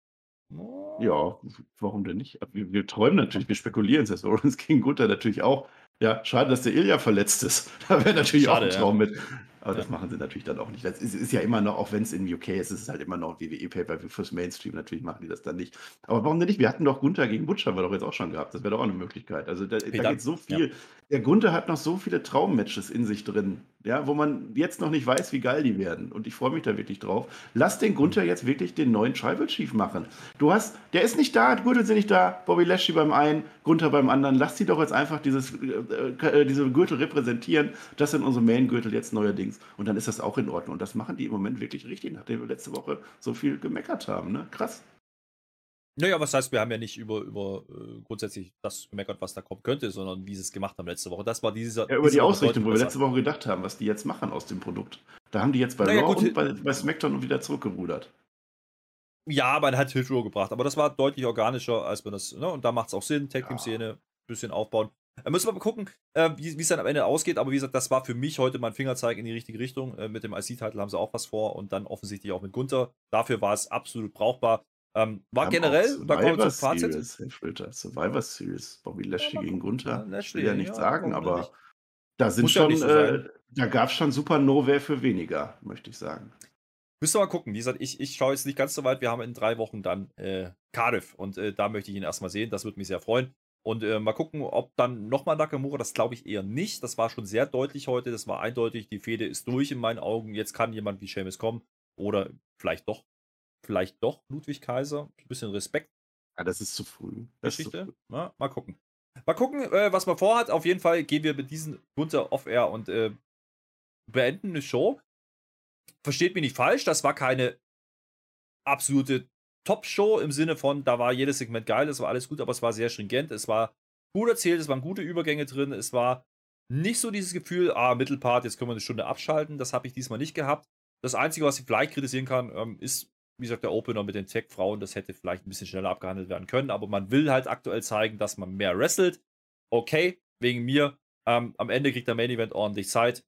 Oh. Ja, warum denn nicht? Wir, wir träumen natürlich, wir spekulieren. Seth Rollins gegen Gunther natürlich auch. Ja, schade, dass der Ilya verletzt ist. Da wäre natürlich schade, auch ein Traum ja. mit. Aber das machen sie natürlich dann auch nicht. Das ist, ist ja immer noch, auch wenn es in UK ist, ist es halt immer noch WWE-Paper fürs Mainstream. Natürlich machen die das dann nicht. Aber warum denn nicht? Wir hatten doch Gunther gegen Butcher, war doch jetzt auch schon gehabt. Das wäre doch auch eine Möglichkeit. Also da, da geht so viel. Ja. Der Gunther hat noch so viele Traummatches in sich drin, ja, wo man jetzt noch nicht weiß, wie geil die werden. Und ich freue mich da wirklich drauf. Lass den Gunther jetzt wirklich den neuen Tribal Chief machen. Du hast, der ist nicht da, Gürtel sind nicht da, Bobby Lashley beim einen, Gunther beim anderen. Lass sie doch jetzt einfach dieses, äh, äh, diese Gürtel repräsentieren. Das sind unsere Main-Gürtel jetzt neuerdings. Dings. Und dann ist das auch in Ordnung. Und das machen die im Moment wirklich richtig, nachdem wir letzte Woche so viel gemeckert haben. Ne? Krass. Naja, was heißt, wir haben ja nicht über, über äh, grundsätzlich das gemeckert, was da kommen könnte, sondern wie sie es gemacht haben letzte Woche. Das war dieser. Ja, über die Ausrichtung, wo wir letzte Woche gedacht haben, was die jetzt machen aus dem Produkt. Da haben die jetzt bei naja, Raw gut, und bei, bei SmackDown wieder zurückgerudert. Ja, man hat Hit Row gebracht, aber das war deutlich organischer, als man das, ne? Und da macht es auch Sinn, Tag Team Szene, ja. bisschen aufbauen. Da müssen wir mal gucken, äh, wie es dann am Ende ausgeht. Aber wie gesagt, das war für mich heute mein Fingerzeig in die richtige Richtung. Äh, mit dem IC-Titel haben sie auch was vor und dann offensichtlich auch mit Gunther. Dafür war es absolut brauchbar. Ähm, war generell, da kommen wir zum Fazit. Series, Survivor Series, Bobby Lashley ja, gegen Gunther. Lashley, will ja nichts ja, sagen, aber nicht. da sind Muss schon, so äh, da gab es schon super Nowhere für weniger, möchte ich sagen. Müssen wir mal gucken. Wie gesagt, ich, ich schaue jetzt nicht ganz so weit. Wir haben in drei Wochen dann äh, Cardiff und äh, da möchte ich ihn erstmal sehen. Das würde mich sehr freuen. Und äh, mal gucken, ob dann nochmal Nakamura, das glaube ich eher nicht. Das war schon sehr deutlich heute. Das war eindeutig. Die Fehde ist durch in meinen Augen. Jetzt kann jemand wie Seamus kommen. Oder vielleicht doch, vielleicht doch Ludwig Kaiser. Ein bisschen Respekt. Ja, das ist zu früh. Das Geschichte. Früh. Na, mal gucken. Mal gucken, äh, was man vorhat. Auf jeden Fall gehen wir mit diesen runter off-air und äh, beenden eine Show. Versteht mich nicht falsch, das war keine absolute Top-Show im Sinne von, da war jedes Segment geil, es war alles gut, aber es war sehr stringent, es war gut erzählt, es waren gute Übergänge drin, es war nicht so dieses Gefühl, ah, Mittelpart, jetzt können wir eine Stunde abschalten, das habe ich diesmal nicht gehabt. Das Einzige, was ich vielleicht kritisieren kann, ähm, ist, wie gesagt, der Opener mit den Tech-Frauen, das hätte vielleicht ein bisschen schneller abgehandelt werden können, aber man will halt aktuell zeigen, dass man mehr wrestelt. Okay, wegen mir. Ähm, am Ende kriegt der Main Event ordentlich Zeit.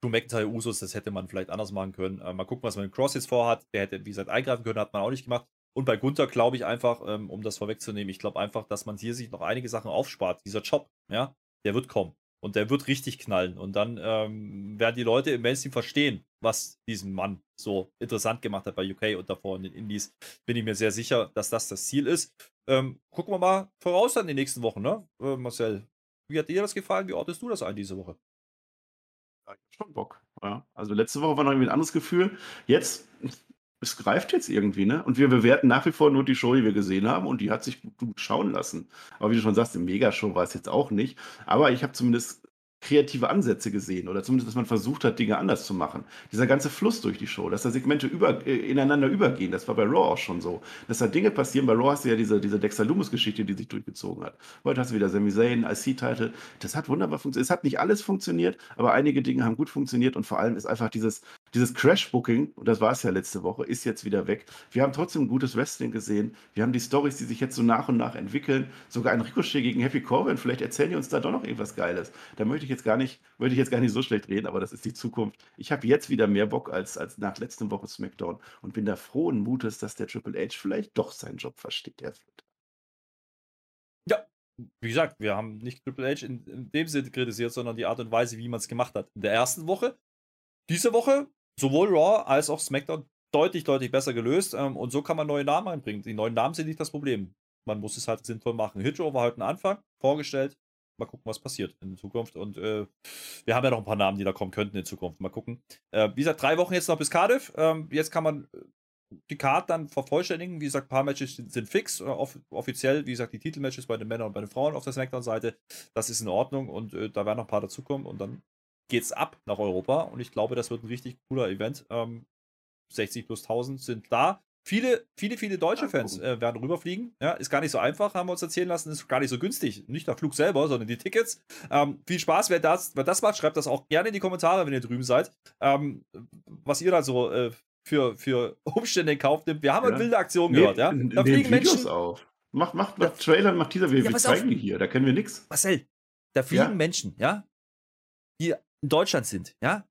Drew McIntyre Usos, das hätte man vielleicht anders machen können. Äh, mal gucken, was man mit Cross jetzt vorhat. Der hätte, wie gesagt, eingreifen können, hat man auch nicht gemacht. Und bei Gunther glaube ich einfach, ähm, um das vorwegzunehmen, ich glaube einfach, dass man hier sich noch einige Sachen aufspart. Dieser Job, ja, der wird kommen. Und der wird richtig knallen. Und dann ähm, werden die Leute im Mainstream verstehen, was diesen Mann so interessant gemacht hat bei UK und davor in den Indies. Bin ich mir sehr sicher, dass das das Ziel ist. Ähm, gucken wir mal voraus in den nächsten Wochen, ne? Äh, Marcel, wie hat dir das gefallen? Wie ordnest du das ein diese Woche? Ja, ich hab schon Bock. Ja. Also letzte Woche war noch irgendwie ein anderes Gefühl. Jetzt, es greift jetzt irgendwie, ne? Und wir bewerten nach wie vor nur die Show, die wir gesehen haben und die hat sich gut, schauen lassen. Aber wie du schon sagst, im Megashow war es jetzt auch nicht. Aber ich habe zumindest kreative Ansätze gesehen oder zumindest, dass man versucht hat, Dinge anders zu machen. Dieser ganze Fluss durch die Show, dass da Segmente über, äh, ineinander übergehen, das war bei Raw auch schon so. Dass da Dinge passieren, bei Raw hast du ja diese, diese Dexter Loomis-Geschichte, die sich durchgezogen hat. Heute hast du wieder Sami Zayn, IC-Title. Das hat wunderbar funktioniert. Es hat nicht alles funktioniert, aber einige Dinge haben gut funktioniert und vor allem ist einfach dieses, dieses Crash-Booking, und das war es ja letzte Woche, ist jetzt wieder weg. Wir haben trotzdem gutes Wrestling gesehen. Wir haben die Stories, die sich jetzt so nach und nach entwickeln. Sogar ein Ricochet gegen Happy Corbin. Vielleicht erzählen die uns da doch noch irgendwas Geiles. Da möchte ich jetzt gar nicht, möchte ich jetzt gar nicht so schlecht reden, aber das ist die Zukunft. Ich habe jetzt wieder mehr Bock als, als nach letzter Woche SmackDown und bin da frohen Mutes, dass der Triple H vielleicht doch seinen Job versteht, Herr Flitter. Ja, wie gesagt, wir haben nicht Triple H in, in dem Sinne kritisiert, sondern die Art und Weise, wie man es gemacht hat. In der ersten Woche, diese Woche, sowohl Raw als auch SmackDown deutlich, deutlich besser gelöst. Ähm, und so kann man neue Namen einbringen. Die neuen Namen sind nicht das Problem. Man muss es halt sinnvoll machen. Hitro war heute ein Anfang, vorgestellt. Mal gucken, was passiert in Zukunft. Und äh, wir haben ja noch ein paar Namen, die da kommen könnten in Zukunft. Mal gucken. Äh, wie gesagt, drei Wochen jetzt noch bis Cardiff. Ähm, jetzt kann man äh, die Card dann vervollständigen. Wie gesagt, ein paar Matches sind, sind fix. Äh, off offiziell, wie gesagt, die Titelmatches bei den Männern und bei den Frauen auf der Smackdown-Seite. Das ist in Ordnung und äh, da werden noch ein paar dazukommen. Und dann geht's ab nach Europa. Und ich glaube, das wird ein richtig cooler Event. Ähm, 60 plus 1000 sind da. Viele, viele, viele deutsche Fans äh, werden rüberfliegen. Ja, ist gar nicht so einfach, haben wir uns erzählen lassen. Ist gar nicht so günstig. Nicht der Flug selber, sondern die Tickets. Ähm, viel Spaß, wer das, wer das macht, schreibt das auch gerne in die Kommentare, wenn ihr drüben seid. Ähm, was ihr da so äh, für, für Umstände in Kauf nimmt. Wir haben ja. wilde Aktionen nee, gehört, ja. Da fliegen Menschen. Auf. Macht, macht, macht Trailer, macht Teaser, wir, ja, wir zeigen die hier, da kennen wir nichts. Marcel, da fliegen ja. Menschen, ja, die in Deutschland sind, ja,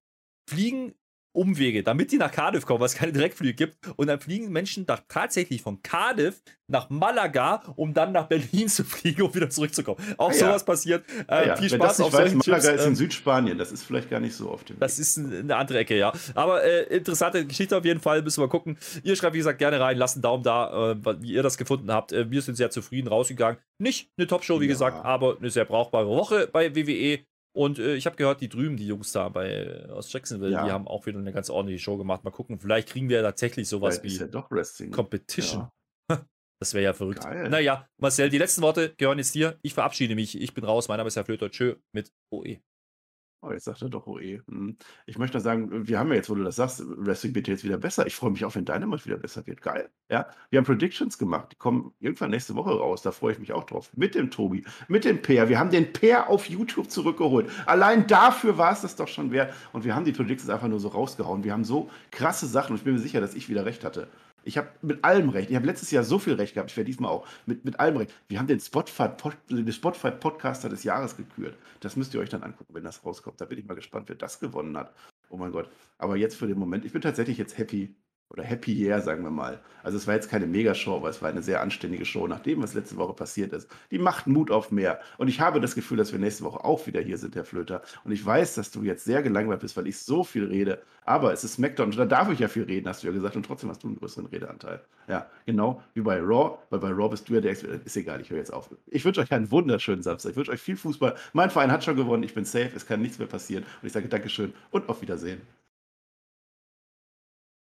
fliegen Umwege, damit die nach Cardiff kommen, weil es keine Direktflüge gibt. Und dann fliegen Menschen nach, tatsächlich von Cardiff nach Malaga, um dann nach Berlin zu fliegen, um wieder zurückzukommen. Auch ah, ja. sowas passiert. Äh, ah, ja. Viel Spaß auf weiß, Malaga Chips. ist in ähm, Südspanien. Das ist vielleicht gar nicht so oft. Das ist eine andere Ecke, ja. Aber äh, interessante Geschichte auf jeden Fall. Müssen wir gucken. Ihr schreibt, wie gesagt, gerne rein. Lasst einen Daumen da, äh, wie ihr das gefunden habt. Äh, wir sind sehr zufrieden rausgegangen. Nicht eine Top-Show, wie ja. gesagt, aber eine sehr brauchbare Woche bei WWE. Und äh, ich habe gehört, die drüben, die Jungs da bei, aus Jacksonville, ja. die haben auch wieder eine ganz ordentliche Show gemacht. Mal gucken, vielleicht kriegen wir ja tatsächlich sowas wie ja. Competition. Das wäre ja verrückt. Geil. Naja, Marcel, die letzten Worte gehören jetzt dir. Ich verabschiede mich. Ich bin raus. Mein Name ist Herr Flöter. Tschö mit OE. Oh, jetzt sagt er doch OE. Hm. Ich möchte nur sagen, wir haben ja jetzt, wo du das sagst, Wrestling wird jetzt wieder besser. Ich freue mich auch, wenn Dynamite wieder besser wird. Geil. Ja, wir haben Predictions gemacht. Die kommen irgendwann nächste Woche raus. Da freue ich mich auch drauf. Mit dem Tobi, mit dem Peer. Wir haben den Peer auf YouTube zurückgeholt. Allein dafür war es das doch schon wert. Und wir haben die Predictions einfach nur so rausgehauen. Wir haben so krasse Sachen und ich bin mir sicher, dass ich wieder recht hatte. Ich habe mit allem recht. Ich habe letztes Jahr so viel recht gehabt. Ich werde diesmal auch mit, mit allem recht. Wir haben den Spotify, den Spotify des Jahres gekürt. Das müsst ihr euch dann angucken, wenn das rauskommt. Da bin ich mal gespannt, wer das gewonnen hat. Oh mein Gott. Aber jetzt für den Moment, ich bin tatsächlich jetzt happy, oder Happy Year, sagen wir mal. Also es war jetzt keine Megashow, aber es war eine sehr anständige Show, nachdem was letzte Woche passiert ist. Die macht Mut auf mehr. Und ich habe das Gefühl, dass wir nächste Woche auch wieder hier sind, Herr Flöter. Und ich weiß, dass du jetzt sehr gelangweilt bist, weil ich so viel rede. Aber es ist SmackDown und da darf ich ja viel reden, hast du ja gesagt. Und trotzdem hast du einen größeren Redeanteil. Ja, genau wie bei Raw, weil bei Raw bist du ja der Experte. Ist egal, ich höre jetzt auf. Ich wünsche euch einen wunderschönen Samstag. Ich wünsche euch viel Fußball. Mein Verein hat schon gewonnen. Ich bin safe. Es kann nichts mehr passieren. Und ich sage Dankeschön und auf Wiedersehen.